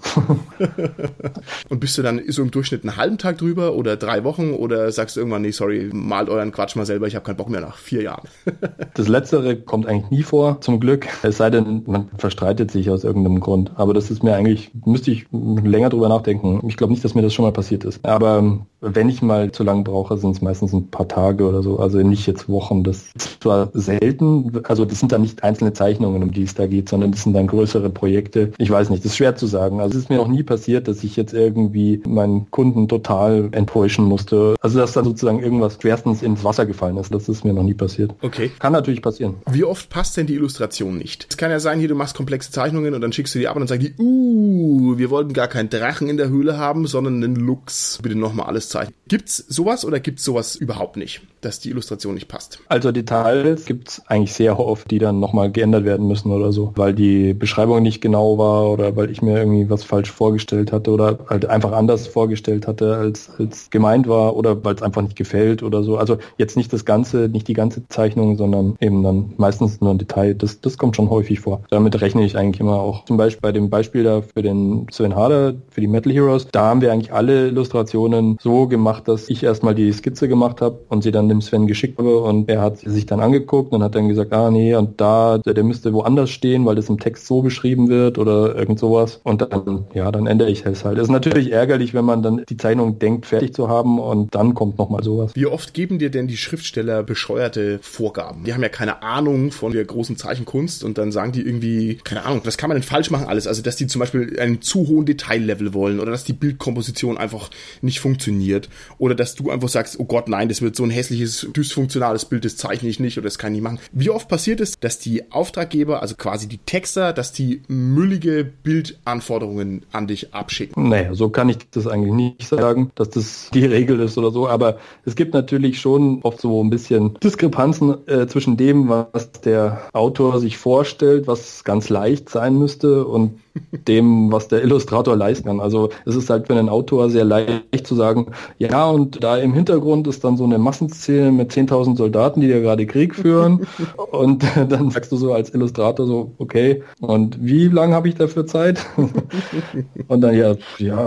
<laughs> und bist du dann so im Durchschnitt einen halben Tag drüber oder drei Wochen oder sagst du irgendwann, nee, sorry, malt euren Quatsch mal selber, ich habe keinen Bock mehr nach vier Jahren. <laughs> das Letztere kommt eigentlich nie vor, zum Glück. Es sei denn, man verstreitet sich aus irgendeinem Grund. Aber das ist mir eigentlich, müsste ich länger drüber nachdenken. Ich glaube nicht, dass mir das schon mal passiert ist. Aber wenn ich mal zu lange brauche, sind es meistens ein paar Tage oder so. Also nicht jetzt Wochen. Das ist zwar selten, also das sind dann nicht einzelne Zeichnungen, um die es da geht, sondern das sind dann größere Projekte. Ich weiß nicht, das ist schwer zu sagen. Also es ist mir noch nie passiert, dass ich jetzt irgendwie meinen Kunden total enttäuschen musste. Also dass dann sozusagen irgendwas schwerstens ins Wasser gefallen ist. Das ist mir noch nie passiert. Okay. Kann natürlich passieren. Wie oft passt denn die Illustration nicht? Es kann ja sein, hier du machst komplexe Zeichnungen und dann schickst du die ab und dann sagen die, uh, wir wollten gar keinen Drachen in der Höhle haben, sondern einen Lux. Bitte nochmal alles zeichnen. Gibt's sowas oder gibt's sowas überhaupt nicht, dass die Illustration nicht passt? Also Details gibt's eigentlich sehr oft, die dann nochmal geändert werden müssen oder so, weil die Beschreibung nicht genau war oder weil ich mir irgendwie was falsch vorgestellt hatte oder halt einfach anders vorgestellt hatte, als, als gemeint war oder weil es einfach nicht gefällt oder so. Also jetzt nicht das ganze, nicht die ganze Zeichnung, sondern eben dann meistens nur ein Detail. Das, das kommt schon häufig vor. Damit rechne ich eigentlich immer auch. Zum Beispiel bei dem Beispiel da für den Sven Harder, für die Metal Heroes, da haben wir eigentlich alle Illustrationen so gemacht, dass ich erstmal die Skizze gemacht habe und sie dann dem Sven geschickt habe und er hat sie sich dann angeguckt und hat dann gesagt, ah nee, und da, der, der müsste woanders stehen, weil das im Text so beschrieben wird oder irgend sowas. Und dann, ja, dann ändere ich es halt. Es ist natürlich ärgerlich, wenn man dann die Zeichnung denkt, fertig zu haben und dann kommt nochmal sowas. Wie oft geben dir denn die Schriftsteller bescheuerte Vorgaben? Die haben ja keine Ahnung von der großen Zeichenkunst und dann sagen die irgendwie, keine Ahnung, was kann man denn falsch machen alles? Also, dass die zum Beispiel einen zu hohen Detaillevel wollen oder dass die Bildkomposition einfach nicht funktioniert oder dass du einfach sagst, oh Gott, nein, das wird so ein hässliches, dysfunktionales Bild, das zeichne ich nicht oder das kann ich machen. Wie oft passiert es, dass die Auftraggeber, also quasi die Texter, dass die müllige Bildanforderungen an dich abschicken? Naja, so kann ich das eigentlich nicht sagen, dass das die Regel ist oder so, aber es gibt natürlich schon oft so ein bisschen Diskrepanzen äh, zwischen dem, was der Autor sich vorstellt, was ganz leicht sein müsste und <laughs> dem, was der Illustrator leisten kann. Also es ist halt für einen Autor sehr leicht zu sagen, ja, und da im Hintergrund ist dann so eine Massenszene mit 10.000 Soldaten, die da gerade Krieg führen. <laughs> und dann sagst du so als Illustrator so, okay, und wie lange habe ich dafür Zeit? <laughs> und dann, ja, ja,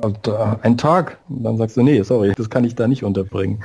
ein Tag. Und dann sagst du, nee, sorry, das kann ich da nicht unterbringen.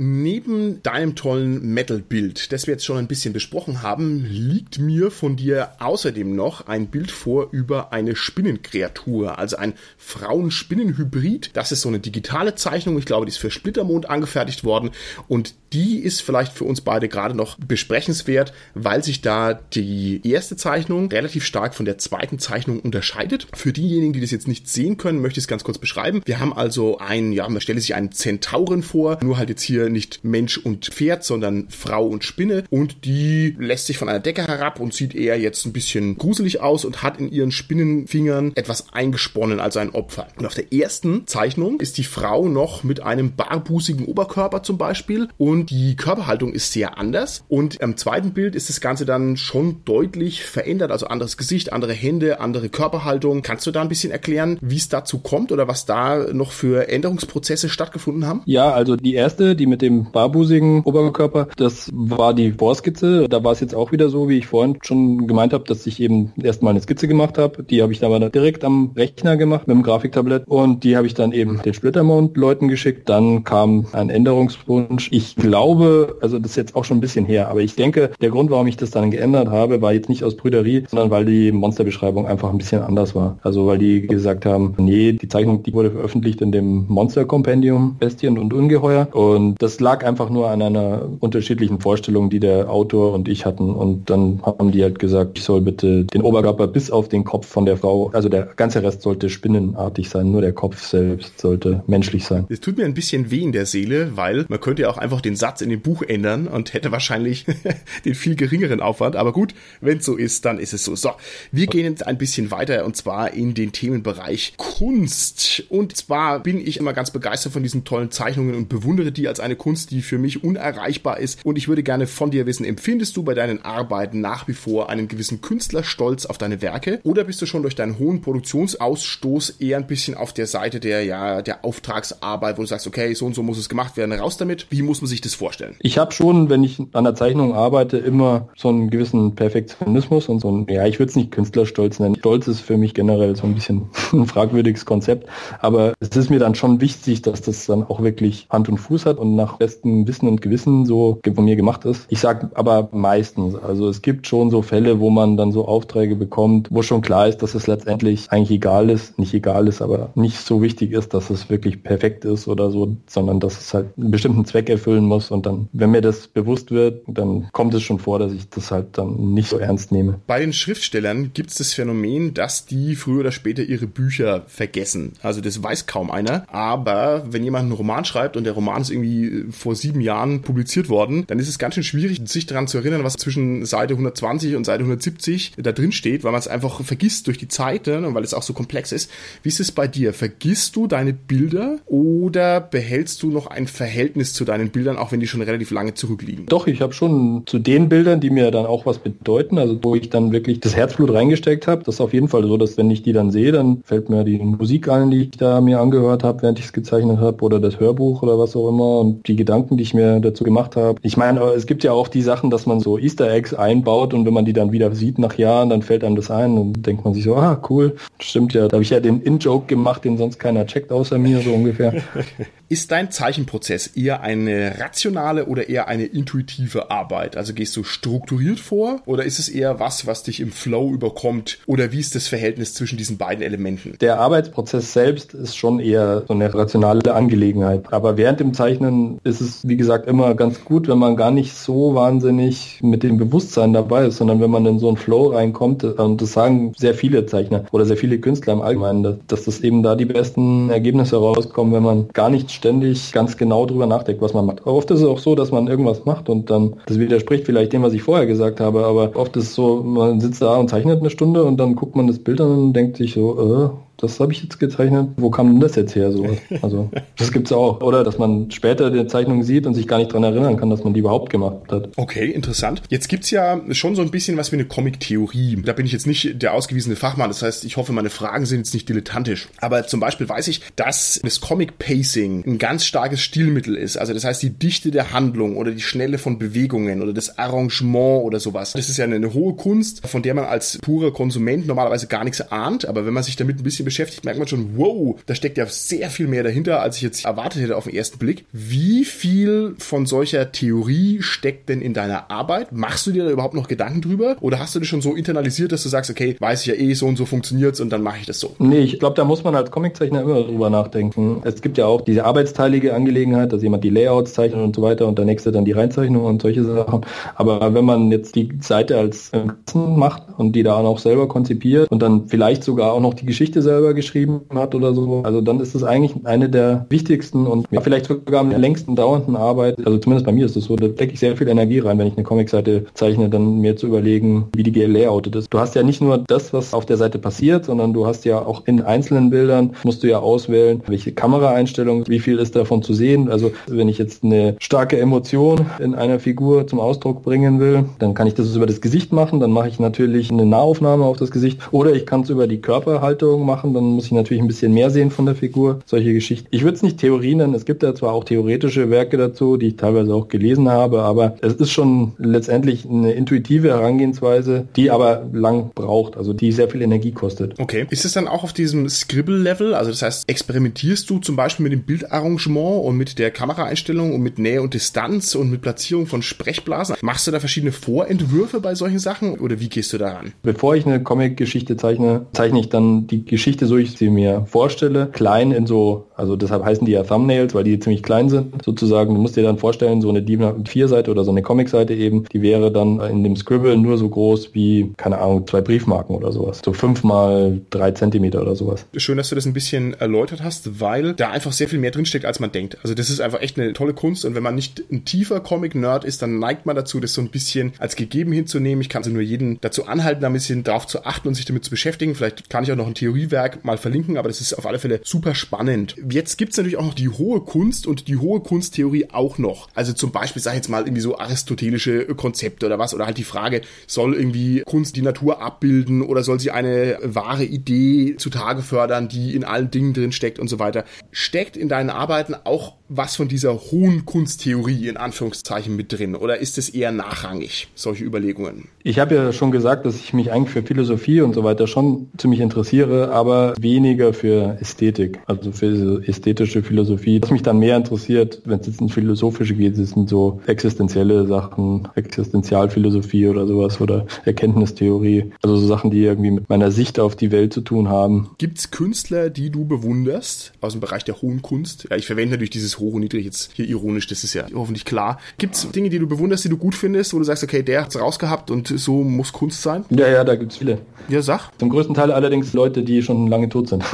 Neben deinem tollen Metal-Bild, das wir jetzt schon ein bisschen besprochen haben, liegt mir von dir außerdem noch ein Bild vor über eine Spinnenkreatur, also ein Frauen-Spinnen-Hybrid. Das ist so eine digitale Zeichnung. Ich glaube, die ist für Splittermond angefertigt worden und die ist vielleicht für uns beide gerade noch besprechenswert, weil sich da die erste Zeichnung relativ stark von der zweiten Zeichnung unterscheidet. Für diejenigen, die das jetzt nicht sehen können, möchte ich es ganz kurz beschreiben. Wir haben also ein, ja, man stelle sich einen Zentauren vor, nur halt jetzt hier nicht Mensch und Pferd, sondern Frau und Spinne und die lässt sich von einer Decke herab und sieht eher jetzt ein bisschen gruselig aus und hat in ihren Spinnenfingern etwas eingesponnen, also ein Opfer. Und auf der ersten Zeichnung ist die Frau noch mit einem barbusigen Oberkörper zum Beispiel und die Körperhaltung ist sehr anders und im zweiten Bild ist das Ganze dann schon deutlich verändert, also anderes Gesicht, andere Hände, andere Körperhaltung. Kannst du da ein bisschen erklären, wie es dazu kommt oder was da noch für Änderungsprozesse stattgefunden haben? Ja, also die erste, die mit dem barbusigen Oberkörper, das war die Vorskizze. Da war es jetzt auch wieder so, wie ich vorhin schon gemeint habe, dass ich eben erstmal eine Skizze gemacht habe. Die habe ich dann aber direkt am Rechner gemacht mit dem Grafiktablett und die habe ich dann eben den Splittermount-Leuten geschickt. Dann kam ein Änderungswunsch. Ich glaube, also das ist jetzt auch schon ein bisschen her, aber ich denke, der Grund, warum ich das dann geändert habe, war jetzt nicht aus Brüderie, sondern weil die Monsterbeschreibung einfach ein bisschen anders war. Also weil die gesagt haben, nee, die Zeichnung, die wurde veröffentlicht in dem Monster Compendium Bestien und Ungeheuer und das lag einfach nur an einer unterschiedlichen Vorstellung, die der Autor und ich hatten und dann haben die halt gesagt, ich soll bitte den Oberkörper bis auf den Kopf von der Frau, also der ganze Rest sollte spinnenartig sein, nur der Kopf selbst sollte menschlich sein. Es tut mir ein bisschen weh in der Seele, weil man könnte ja auch einfach den Satz in dem Buch ändern und hätte wahrscheinlich <laughs> den viel geringeren Aufwand, aber gut, wenn es so ist, dann ist es so. So, wir gehen jetzt ein bisschen weiter und zwar in den Themenbereich Kunst. Und zwar bin ich immer ganz begeistert von diesen tollen Zeichnungen und bewundere die als eine Kunst, die für mich unerreichbar ist. Und ich würde gerne von dir wissen, empfindest du bei deinen Arbeiten nach wie vor einen gewissen Künstlerstolz auf deine Werke oder bist du schon durch deinen hohen Produktionsausstoß eher ein bisschen auf der Seite der, ja, der Auftragsarbeit, wo du sagst, okay, so und so muss es gemacht werden, raus damit. Wie muss man sich das vorstellen? Ich habe schon, wenn ich an der Zeichnung arbeite, immer so einen gewissen Perfektionismus und so ein, ja, ich würde es nicht Künstlerstolz nennen. Stolz ist für mich generell so ein bisschen <laughs> ein fragwürdiges Konzept, aber es ist mir dann schon wichtig, dass das dann auch wirklich Hand und Fuß hat und nach bestem Wissen und Gewissen so von mir gemacht ist. Ich sage aber meistens, also es gibt schon so Fälle, wo man dann so Aufträge bekommt, wo schon klar ist, dass es letztendlich eigentlich egal ist, nicht egal ist, aber nicht so wichtig ist, dass es wirklich perfekt ist oder so, sondern dass es halt einen bestimmten Zweck erfüllen muss und dann, wenn mir das bewusst wird, dann kommt es schon vor, dass ich das halt dann nicht so ernst nehme. Bei den Schriftstellern gibt es das Phänomen, dass die früher oder später ihre Bücher vergessen. Also das weiß kaum einer, aber wenn jemand einen Roman schreibt und der Roman ist irgendwie vor sieben Jahren publiziert worden, dann ist es ganz schön schwierig, sich daran zu erinnern, was zwischen Seite 120 und Seite 170 da drin steht, weil man es einfach vergisst durch die Zeit ne, und weil es auch so komplex ist. Wie ist es bei dir? Vergisst du deine Bilder oder behältst du noch ein Verhältnis zu deinen Bildern, auch wenn die schon relativ lange zurückliegen? Doch, ich habe schon zu den Bildern, die mir dann auch was bedeuten, also wo ich dann wirklich das Herzblut reingesteckt habe, das ist auf jeden Fall so, dass wenn ich die dann sehe, dann fällt mir die Musik ein, die ich da mir angehört habe, während ich es gezeichnet habe oder das Hörbuch oder was auch immer und die Gedanken, die ich mir dazu gemacht habe. Ich meine, es gibt ja auch die Sachen, dass man so Easter Eggs einbaut und wenn man die dann wieder sieht nach Jahren, dann fällt einem das ein und denkt man sich so, ah, cool, stimmt ja. Da habe ich ja den In-Joke gemacht, den sonst keiner checkt außer mir, so ungefähr. <laughs> Ist dein Zeichenprozess eher eine rationale oder eher eine intuitive Arbeit? Also gehst du strukturiert vor oder ist es eher was, was dich im Flow überkommt? Oder wie ist das Verhältnis zwischen diesen beiden Elementen? Der Arbeitsprozess selbst ist schon eher so eine rationale Angelegenheit. Aber während dem Zeichnen ist es, wie gesagt, immer ganz gut, wenn man gar nicht so wahnsinnig mit dem Bewusstsein dabei ist, sondern wenn man in so einen Flow reinkommt. Und das sagen sehr viele Zeichner oder sehr viele Künstler im Allgemeinen, dass das eben da die besten Ergebnisse rauskommen, wenn man gar nicht ständig ganz genau drüber nachdenkt, was man macht. Aber oft ist es auch so, dass man irgendwas macht und dann, das widerspricht vielleicht dem, was ich vorher gesagt habe, aber oft ist es so, man sitzt da und zeichnet eine Stunde und dann guckt man das Bild an und denkt sich so, äh, das habe ich jetzt gezeichnet. Wo kam denn das jetzt her? So? Also <laughs> das gibt's auch. Oder dass man später die Zeichnung sieht und sich gar nicht dran erinnern kann, dass man die überhaupt gemacht hat. Okay, interessant. Jetzt gibt's ja schon so ein bisschen was wie eine Comic-Theorie. Da bin ich jetzt nicht der ausgewiesene Fachmann. Das heißt, ich hoffe, meine Fragen sind jetzt nicht dilettantisch. Aber zum Beispiel weiß ich, dass das Comic-Pacing ein ganz starkes Stilmittel ist. Also das heißt, die Dichte der Handlung oder die Schnelle von Bewegungen oder das Arrangement oder sowas. Das ist ja eine, eine hohe Kunst, von der man als purer Konsument normalerweise gar nichts ahnt. Aber wenn man sich damit ein bisschen beschäftigt, merkt man schon, wow, da steckt ja sehr viel mehr dahinter, als ich jetzt erwartet hätte auf den ersten Blick. Wie viel von solcher Theorie steckt denn in deiner Arbeit? Machst du dir da überhaupt noch Gedanken drüber? Oder hast du das schon so internalisiert, dass du sagst, okay, weiß ich ja eh, so und so funktioniert's und dann mache ich das so? Nee, ich glaube, da muss man als Comiczeichner immer drüber nachdenken. Es gibt ja auch diese arbeitsteilige Angelegenheit, dass jemand die Layouts zeichnet und so weiter und der nächste dann die Reinzeichnung und solche Sachen. Aber wenn man jetzt die Seite als macht und die da auch noch selber konzipiert und dann vielleicht sogar auch noch die Geschichte selber geschrieben hat oder so, also dann ist es eigentlich eine der wichtigsten und ja, vielleicht sogar am längsten dauernden Arbeit, also zumindest bei mir ist es so, da stecke ich sehr viel Energie rein, wenn ich eine Comicseite zeichne, dann mir zu überlegen, wie die gelayoutet ist. Du hast ja nicht nur das, was auf der Seite passiert, sondern du hast ja auch in einzelnen Bildern, musst du ja auswählen, welche Kameraeinstellung, wie viel ist davon zu sehen. Also wenn ich jetzt eine starke Emotion in einer Figur zum Ausdruck bringen will, dann kann ich das über das Gesicht machen, dann mache ich natürlich eine Nahaufnahme auf das Gesicht oder ich kann es über die Körperhaltung machen, dann muss ich natürlich ein bisschen mehr sehen von der Figur, solche Geschichten. Ich würde es nicht Theorie nennen, es gibt ja zwar auch theoretische Werke dazu, die ich teilweise auch gelesen habe, aber es ist schon letztendlich eine intuitive Herangehensweise, die aber lang braucht, also die sehr viel Energie kostet. Okay. Ist es dann auch auf diesem Scribble-Level? Also das heißt, experimentierst du zum Beispiel mit dem Bildarrangement und mit der Kameraeinstellung und mit Nähe und Distanz und mit Platzierung von Sprechblasen? Machst du da verschiedene Vorentwürfe bei solchen Sachen oder wie gehst du daran? Bevor ich eine Comic-Geschichte zeichne, zeichne ich dann die Geschichte, so ich sie mir vorstelle, klein in so, also deshalb heißen die ja Thumbnails, weil die ziemlich klein sind, sozusagen. Du musst dir dann vorstellen, so eine DIN A4-Seite oder so eine Comic-Seite eben, die wäre dann in dem Scribble nur so groß wie, keine Ahnung, zwei Briefmarken oder sowas. So fünf mal drei Zentimeter oder sowas. Schön, dass du das ein bisschen erläutert hast, weil da einfach sehr viel mehr drinsteckt, als man denkt. Also das ist einfach echt eine tolle Kunst und wenn man nicht ein tiefer Comic-Nerd ist, dann neigt man dazu, das so ein bisschen als gegeben hinzunehmen. Ich kann also nur jeden dazu anhalten, da ein bisschen drauf zu achten und sich damit zu beschäftigen. Vielleicht kann ich auch noch ein Theoriewerk mal verlinken, aber das ist auf alle Fälle super spannend. Jetzt gibt's natürlich auch noch die hohe Kunst und die hohe Kunsttheorie auch noch. Also zum Beispiel, sag ich jetzt mal, irgendwie so aristotelische Konzepte oder was, oder halt die Frage, soll irgendwie Kunst die Natur abbilden oder soll sie eine wahre Idee zutage fördern, die in allen Dingen drin steckt und so weiter. Steckt in deinen Arbeiten auch was von dieser hohen Kunsttheorie in Anführungszeichen mit drin oder ist es eher nachrangig, solche Überlegungen? Ich habe ja schon gesagt, dass ich mich eigentlich für Philosophie und so weiter schon ziemlich interessiere, aber weniger für Ästhetik, also für ästhetische Philosophie. Was mich dann mehr interessiert, wenn es jetzt in philosophische geht, sind so existenzielle Sachen, Existenzialphilosophie oder sowas oder Erkenntnistheorie, also so Sachen, die irgendwie mit meiner Sicht auf die Welt zu tun haben. Gibt es Künstler, die du bewunderst aus dem Bereich der hohen Kunst? Ja, ich verwende natürlich dieses hoch und niedrig jetzt hier ironisch, das ist ja hoffentlich klar. Gibt es Dinge, die du bewunderst, die du gut findest, wo du sagst, okay, der hat's rausgehabt und so muss Kunst sein? Ja, ja, da gibt's viele. Ja, sag. Zum größten Teil allerdings Leute, die schon lange tot sind.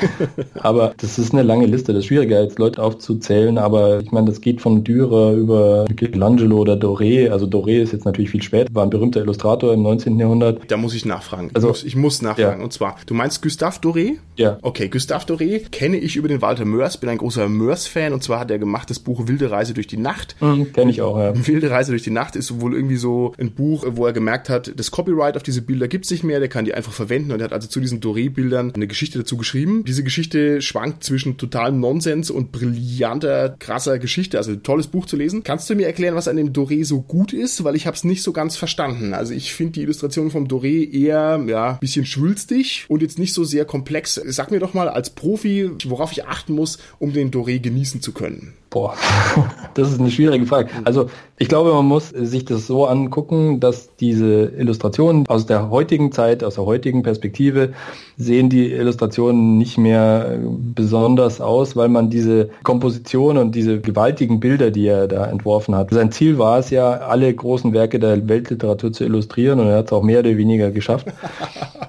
<laughs> aber das ist eine lange Liste. Das ist schwieriger, als Leute aufzuzählen, aber ich meine, das geht von Dürer über Michelangelo oder Doré. Also Doré ist jetzt natürlich viel später, war ein berühmter Illustrator im 19. Jahrhundert. Da muss ich nachfragen. Also, ich muss, ich muss nachfragen. Ja. Und zwar, du meinst Gustave Doré? Ja. Okay, Gustave Doré kenne ich über den Walter Mörs, bin ein großer Mörs-Fan und zwar hat er gemacht das Buch Wilde Reise durch die Nacht. Mhm, kenne ich auch, ja. Wilde Reise durch die Nacht ist wohl irgendwie so ein Buch, wo er gemerkt hat, das Copyright auf diese Bilder gibt's nicht mehr, der kann die einfach verwenden und er hat also zu diesen Doré-Bildern eine Geschichte dazu geschrieben. Diese Geschichte schwankt zwischen totalem Nonsens und brillanter, krasser Geschichte. Also ein tolles Buch zu lesen. Kannst du mir erklären, was an dem Doré so gut ist? Weil ich habe es nicht so ganz verstanden. Also ich finde die Illustration vom Doré eher, ja, bisschen schwülstig und jetzt nicht so sehr komplex. Sag mir doch mal als Profi, worauf ich achten muss, um den Doré genießen zu können. Boah, <laughs> das ist eine schwierige Frage. Also ich glaube, man muss sich das so angucken, dass diese Illustrationen aus der heutigen Zeit, aus der heutigen Perspektive, sehen die Illustrationen nicht mehr besonders aus, weil man diese Komposition und diese gewaltigen Bilder, die er da entworfen hat. Sein Ziel war es ja, alle großen Werke der Weltliteratur zu illustrieren und er hat es auch mehr oder weniger geschafft. <laughs>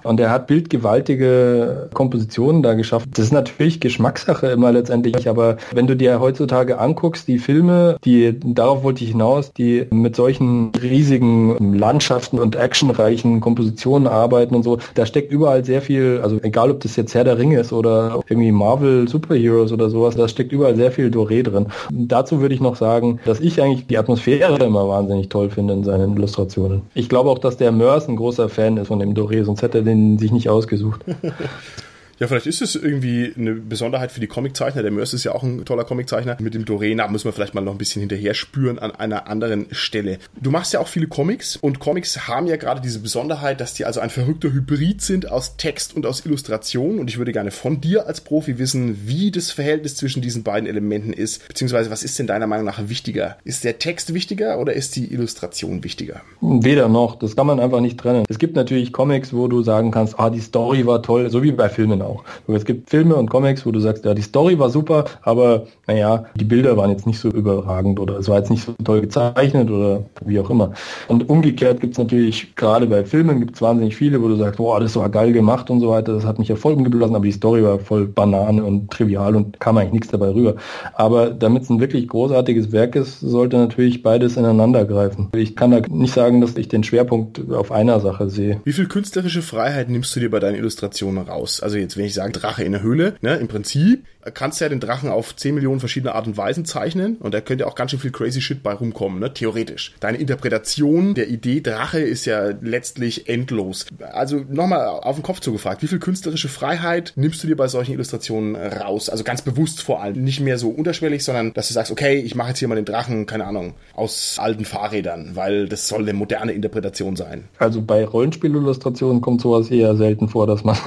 Und er hat bildgewaltige Kompositionen da geschafft. Das ist natürlich Geschmackssache immer letztendlich, aber wenn du dir heutzutage anguckst, die Filme, die, darauf wollte ich hinaus, die mit solchen riesigen Landschaften und actionreichen Kompositionen arbeiten und so, da steckt überall sehr viel, also egal ob das jetzt Herr der Ringe ist oder irgendwie Marvel Superheroes oder sowas, da steckt überall sehr viel Doré drin. Dazu würde ich noch sagen, dass ich eigentlich die Atmosphäre immer wahnsinnig toll finde in seinen Illustrationen. Ich glaube auch, dass der Mörs ein großer Fan ist von dem Doré, sonst hätte er den sich nicht ausgesucht. <laughs> Ja, vielleicht ist es irgendwie eine Besonderheit für die Comiczeichner. Der Mörs ist ja auch ein toller Comiczeichner. Mit dem Dorena müssen wir vielleicht mal noch ein bisschen hinterher spüren an einer anderen Stelle. Du machst ja auch viele Comics und Comics haben ja gerade diese Besonderheit, dass die also ein verrückter Hybrid sind aus Text und aus Illustration. Und ich würde gerne von dir als Profi wissen, wie das Verhältnis zwischen diesen beiden Elementen ist, beziehungsweise was ist denn deiner Meinung nach wichtiger? Ist der Text wichtiger oder ist die Illustration wichtiger? Weder noch. Das kann man einfach nicht trennen. Es gibt natürlich Comics, wo du sagen kannst, ah, die Story war toll, so wie bei Filmen auch. Es gibt Filme und Comics, wo du sagst, ja, die Story war super, aber naja, die Bilder waren jetzt nicht so überragend oder es war jetzt nicht so toll gezeichnet oder wie auch immer. Und umgekehrt gibt es natürlich, gerade bei Filmen gibt es wahnsinnig viele, wo du sagst, boah, das war geil gemacht und so weiter, das hat mich ja voll umgeblasen, aber die Story war voll Banane und trivial und kam eigentlich nichts dabei rüber. Aber damit es ein wirklich großartiges Werk ist, sollte natürlich beides ineinander greifen. Ich kann da nicht sagen, dass ich den Schwerpunkt auf einer Sache sehe. Wie viel künstlerische Freiheit nimmst du dir bei deinen Illustrationen raus? Also jetzt, wenn ich sage Drache in der Höhle, ne, im Prinzip kannst du ja den Drachen auf 10 Millionen verschiedene Art und Weisen zeichnen und da könnte auch ganz schön viel crazy shit bei rumkommen, ne? theoretisch. Deine Interpretation der Idee Drache ist ja letztlich endlos. Also nochmal auf den Kopf zugefragt, wie viel künstlerische Freiheit nimmst du dir bei solchen Illustrationen raus? Also ganz bewusst vor allem, nicht mehr so unterschwellig, sondern dass du sagst, okay, ich mache jetzt hier mal den Drachen, keine Ahnung, aus alten Fahrrädern, weil das soll eine moderne Interpretation sein. Also bei Rollenspielillustrationen kommt sowas eher selten vor, dass man,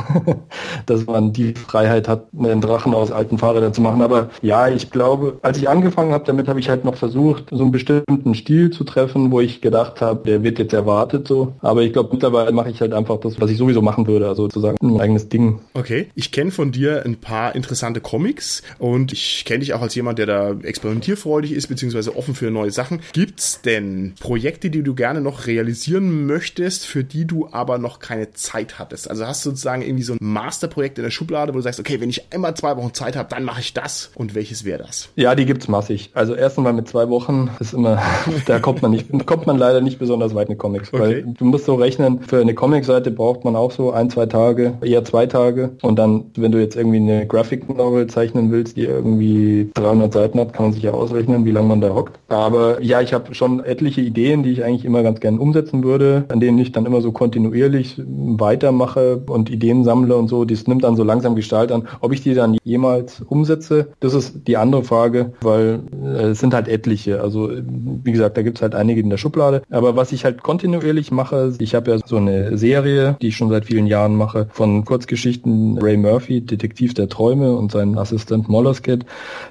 <laughs> dass man die Freiheit hat, einen Drachen aus alten alten Fahrräder zu machen. Aber ja, ich glaube, als ich angefangen habe, damit habe ich halt noch versucht, so einen bestimmten Stil zu treffen, wo ich gedacht habe, der wird jetzt erwartet so. Aber ich glaube, mittlerweile mache ich halt einfach das, was ich sowieso machen würde, also sozusagen ein eigenes Ding. Okay, ich kenne von dir ein paar interessante Comics und ich kenne dich auch als jemand, der da experimentierfreudig ist, beziehungsweise offen für neue Sachen. Gibt's denn Projekte, die du gerne noch realisieren möchtest, für die du aber noch keine Zeit hattest? Also hast du sozusagen irgendwie so ein Masterprojekt in der Schublade, wo du sagst, okay, wenn ich einmal zwei Wochen Zeit habe, habe, dann mache ich das. Und welches wäre das? Ja, die gibt es massig. Also erst einmal mit zwei Wochen ist immer, <laughs> da kommt man nicht, kommt man leider nicht besonders weit in Comics. Okay. Weil du musst so rechnen, für eine Comicseite braucht man auch so ein, zwei Tage, eher zwei Tage. Und dann, wenn du jetzt irgendwie eine Graphic Novel zeichnen willst, die irgendwie 300 Seiten hat, kann man sich ja ausrechnen, wie lange man da hockt. Aber ja, ich habe schon etliche Ideen, die ich eigentlich immer ganz gerne umsetzen würde, an denen ich dann immer so kontinuierlich weitermache und Ideen sammle und so. Das nimmt dann so langsam Gestalt an. Ob ich die dann jemals umsetze. Das ist die andere Frage, weil äh, es sind halt etliche. Also wie gesagt, da gibt es halt einige in der Schublade. Aber was ich halt kontinuierlich mache, ich habe ja so eine Serie, die ich schon seit vielen Jahren mache, von Kurzgeschichten Ray Murphy, Detektiv der Träume und sein Assistent Molluscat.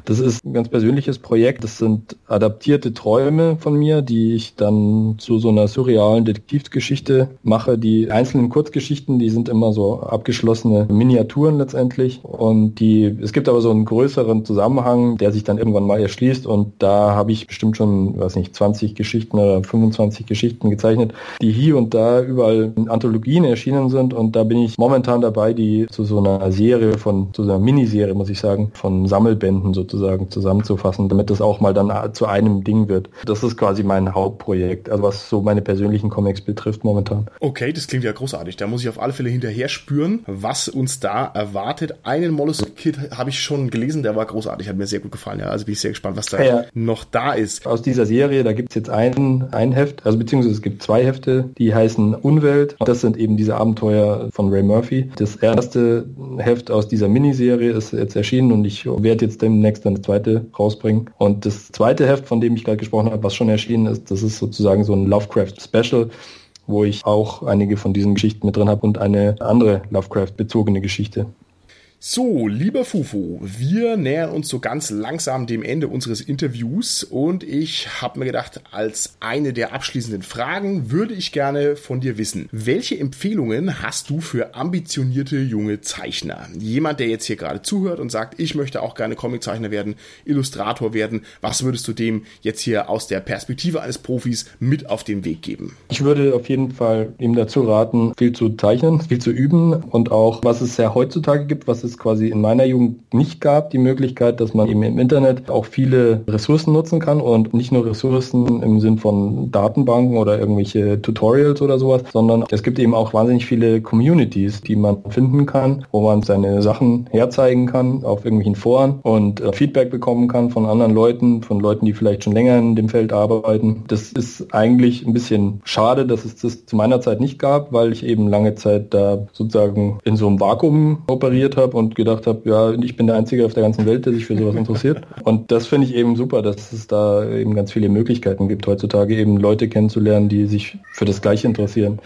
Das ist ein ganz persönliches Projekt. Das sind adaptierte Träume von mir, die ich dann zu so einer surrealen Detektivgeschichte mache. Die einzelnen Kurzgeschichten, die sind immer so abgeschlossene Miniaturen letztendlich. Und die, es gibt aber so einen größeren Zusammenhang, der sich dann irgendwann mal erschließt und da habe ich bestimmt schon, weiß nicht, 20 Geschichten oder 25 Geschichten gezeichnet, die hier und da überall in Anthologien erschienen sind und da bin ich momentan dabei, die zu so einer Serie von, zu so einer Miniserie, muss ich sagen, von Sammelbänden sozusagen zusammenzufassen, damit das auch mal dann zu einem Ding wird. Das ist quasi mein Hauptprojekt, also was so meine persönlichen Comics betrifft momentan. Okay, das klingt ja großartig. Da muss ich auf alle Fälle hinterher spüren, was uns da erwartet. Einen Mollusk-Kit habe ich ich schon gelesen, der war großartig, hat mir sehr gut gefallen. Ja, also bin ich sehr gespannt, was da ja. noch da ist. Aus dieser Serie, da gibt es jetzt ein, ein Heft, also beziehungsweise es gibt zwei Hefte, die heißen Unwelt. Das sind eben diese Abenteuer von Ray Murphy. Das erste Heft aus dieser Miniserie ist jetzt erschienen und ich werde jetzt demnächst dann das zweite rausbringen. Und das zweite Heft, von dem ich gerade gesprochen habe, was schon erschienen ist, das ist sozusagen so ein Lovecraft Special wo ich auch einige von diesen Geschichten mit drin habe und eine andere Lovecraft-bezogene Geschichte. So, lieber Fufu, wir nähern uns so ganz langsam dem Ende unseres Interviews und ich habe mir gedacht, als eine der abschließenden Fragen würde ich gerne von dir wissen, welche Empfehlungen hast du für ambitionierte junge Zeichner? Jemand, der jetzt hier gerade zuhört und sagt, ich möchte auch gerne Comiczeichner werden, Illustrator werden, was würdest du dem jetzt hier aus der Perspektive eines Profis mit auf den Weg geben? Ich würde auf jeden Fall ihm dazu raten, viel zu zeichnen, viel zu üben und auch, was es ja heutzutage gibt, was es es quasi in meiner Jugend nicht gab, die Möglichkeit, dass man eben im Internet auch viele Ressourcen nutzen kann und nicht nur Ressourcen im Sinn von Datenbanken oder irgendwelche Tutorials oder sowas, sondern es gibt eben auch wahnsinnig viele Communities, die man finden kann, wo man seine Sachen herzeigen kann auf irgendwelchen Foren und äh, Feedback bekommen kann von anderen Leuten, von Leuten, die vielleicht schon länger in dem Feld arbeiten. Das ist eigentlich ein bisschen schade, dass es das zu meiner Zeit nicht gab, weil ich eben lange Zeit da sozusagen in so einem Vakuum operiert habe und gedacht habe, ja, ich bin der Einzige auf der ganzen Welt, der sich für sowas interessiert. Und das finde ich eben super, dass es da eben ganz viele Möglichkeiten gibt, heutzutage eben Leute kennenzulernen, die sich für das Gleiche interessieren.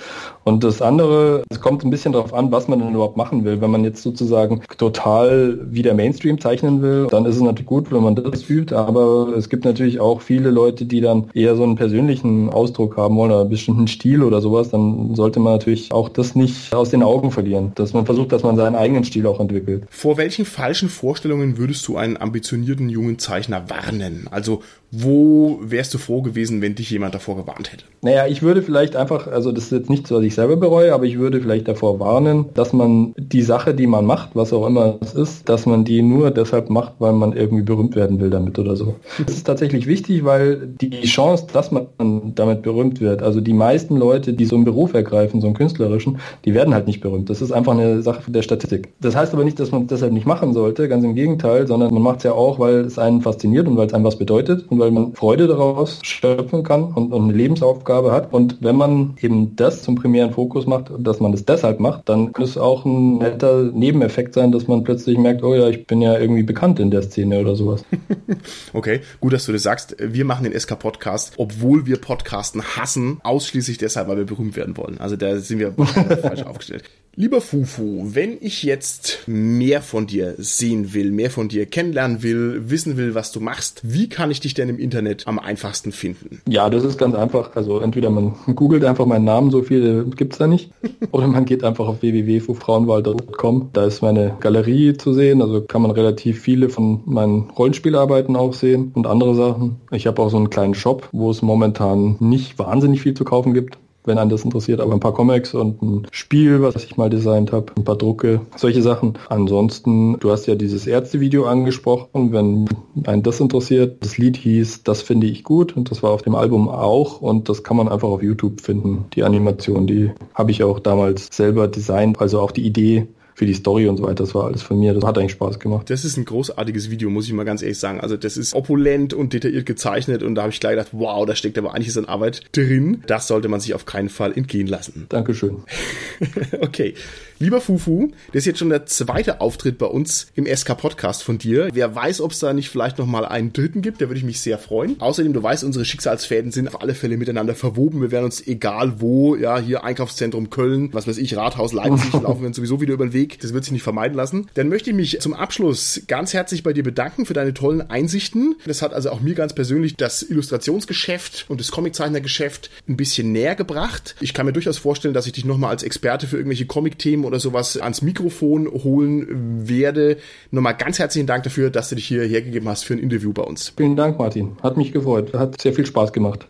Und das andere, es kommt ein bisschen darauf an, was man denn überhaupt machen will. Wenn man jetzt sozusagen total wie der Mainstream zeichnen will, dann ist es natürlich gut, wenn man das übt, aber es gibt natürlich auch viele Leute, die dann eher so einen persönlichen Ausdruck haben wollen oder einen bestimmten Stil oder sowas, dann sollte man natürlich auch das nicht aus den Augen verlieren, dass man versucht, dass man seinen eigenen Stil auch entwickelt. Vor welchen falschen Vorstellungen würdest du einen ambitionierten jungen Zeichner warnen? Also wo wärst du froh gewesen, wenn dich jemand davor gewarnt hätte? Naja, ich würde vielleicht einfach, also das ist jetzt nicht so, dass ich selber bereue, aber ich würde vielleicht davor warnen, dass man die Sache, die man macht, was auch immer es ist, dass man die nur deshalb macht, weil man irgendwie berühmt werden will damit oder so. Das ist tatsächlich wichtig, weil die Chance, dass man damit berühmt wird, also die meisten Leute, die so einen Beruf ergreifen, so einen künstlerischen, die werden halt nicht berühmt. Das ist einfach eine Sache der Statistik. Das heißt aber nicht, dass man es deshalb nicht machen sollte, ganz im Gegenteil, sondern man macht es ja auch, weil es einen fasziniert und weil es einem was bedeutet und weil man Freude daraus schöpfen kann und, und, eine Lebensaufgabe hat. Und wenn man eben das zum primären Fokus macht, dass man das deshalb macht, dann kann es auch ein netter Nebeneffekt sein, dass man plötzlich merkt, oh ja, ich bin ja irgendwie bekannt in der Szene oder sowas. <laughs> okay, gut, dass du das sagst. Wir machen den SK-Podcast, obwohl wir Podcasten hassen, ausschließlich deshalb, weil wir berühmt werden wollen. Also da sind wir <laughs> falsch aufgestellt. Lieber Fufu, wenn ich jetzt mehr von dir sehen will, mehr von dir kennenlernen will, wissen will, was du machst, wie kann ich dich denn im Internet am einfachsten finden? Ja, das ist ganz einfach. Also entweder man googelt einfach meinen Namen, so viel gibt's da nicht, <laughs> oder man geht einfach auf www.fufrauenwalder.com. Da ist meine Galerie zu sehen, also kann man relativ viele von meinen Rollenspielarbeiten auch sehen und andere Sachen. Ich habe auch so einen kleinen Shop, wo es momentan nicht wahnsinnig viel zu kaufen gibt wenn einen das interessiert, aber ein paar Comics und ein Spiel, was ich mal designt habe, ein paar Drucke, solche Sachen. Ansonsten, du hast ja dieses Ärzte-Video angesprochen, wenn einen das interessiert. Das Lied hieß Das finde ich gut und das war auf dem Album auch und das kann man einfach auf YouTube finden. Die Animation, die habe ich auch damals selber designt, also auch die Idee für die Story und so weiter. Das war alles von mir. Das hat eigentlich Spaß gemacht. Das ist ein großartiges Video, muss ich mal ganz ehrlich sagen. Also das ist opulent und detailliert gezeichnet und da habe ich gleich gedacht, wow, da steckt aber einiges an Arbeit drin. Das sollte man sich auf keinen Fall entgehen lassen. <laughs> Dankeschön. okay. Lieber Fufu, das ist jetzt schon der zweite Auftritt bei uns im SK-Podcast von dir. Wer weiß, ob es da nicht vielleicht noch mal einen dritten gibt, da würde ich mich sehr freuen. Außerdem, du weißt, unsere Schicksalsfäden sind auf alle Fälle miteinander verwoben. Wir werden uns egal wo, ja, hier Einkaufszentrum Köln, was weiß ich, Rathaus Leipzig, <laughs> laufen wir uns sowieso wieder über den Weg. Das wird sich nicht vermeiden lassen. Dann möchte ich mich zum Abschluss ganz herzlich bei dir bedanken für deine tollen Einsichten. Das hat also auch mir ganz persönlich das Illustrationsgeschäft und das Comiczeichnergeschäft ein bisschen näher gebracht. Ich kann mir durchaus vorstellen, dass ich dich nochmal als Experte für irgendwelche Comic-Themen oder sowas ans Mikrofon holen werde. Nochmal ganz herzlichen Dank dafür, dass du dich hier hergegeben hast für ein Interview bei uns. Vielen Dank, Martin. Hat mich gefreut. Hat sehr viel Spaß gemacht.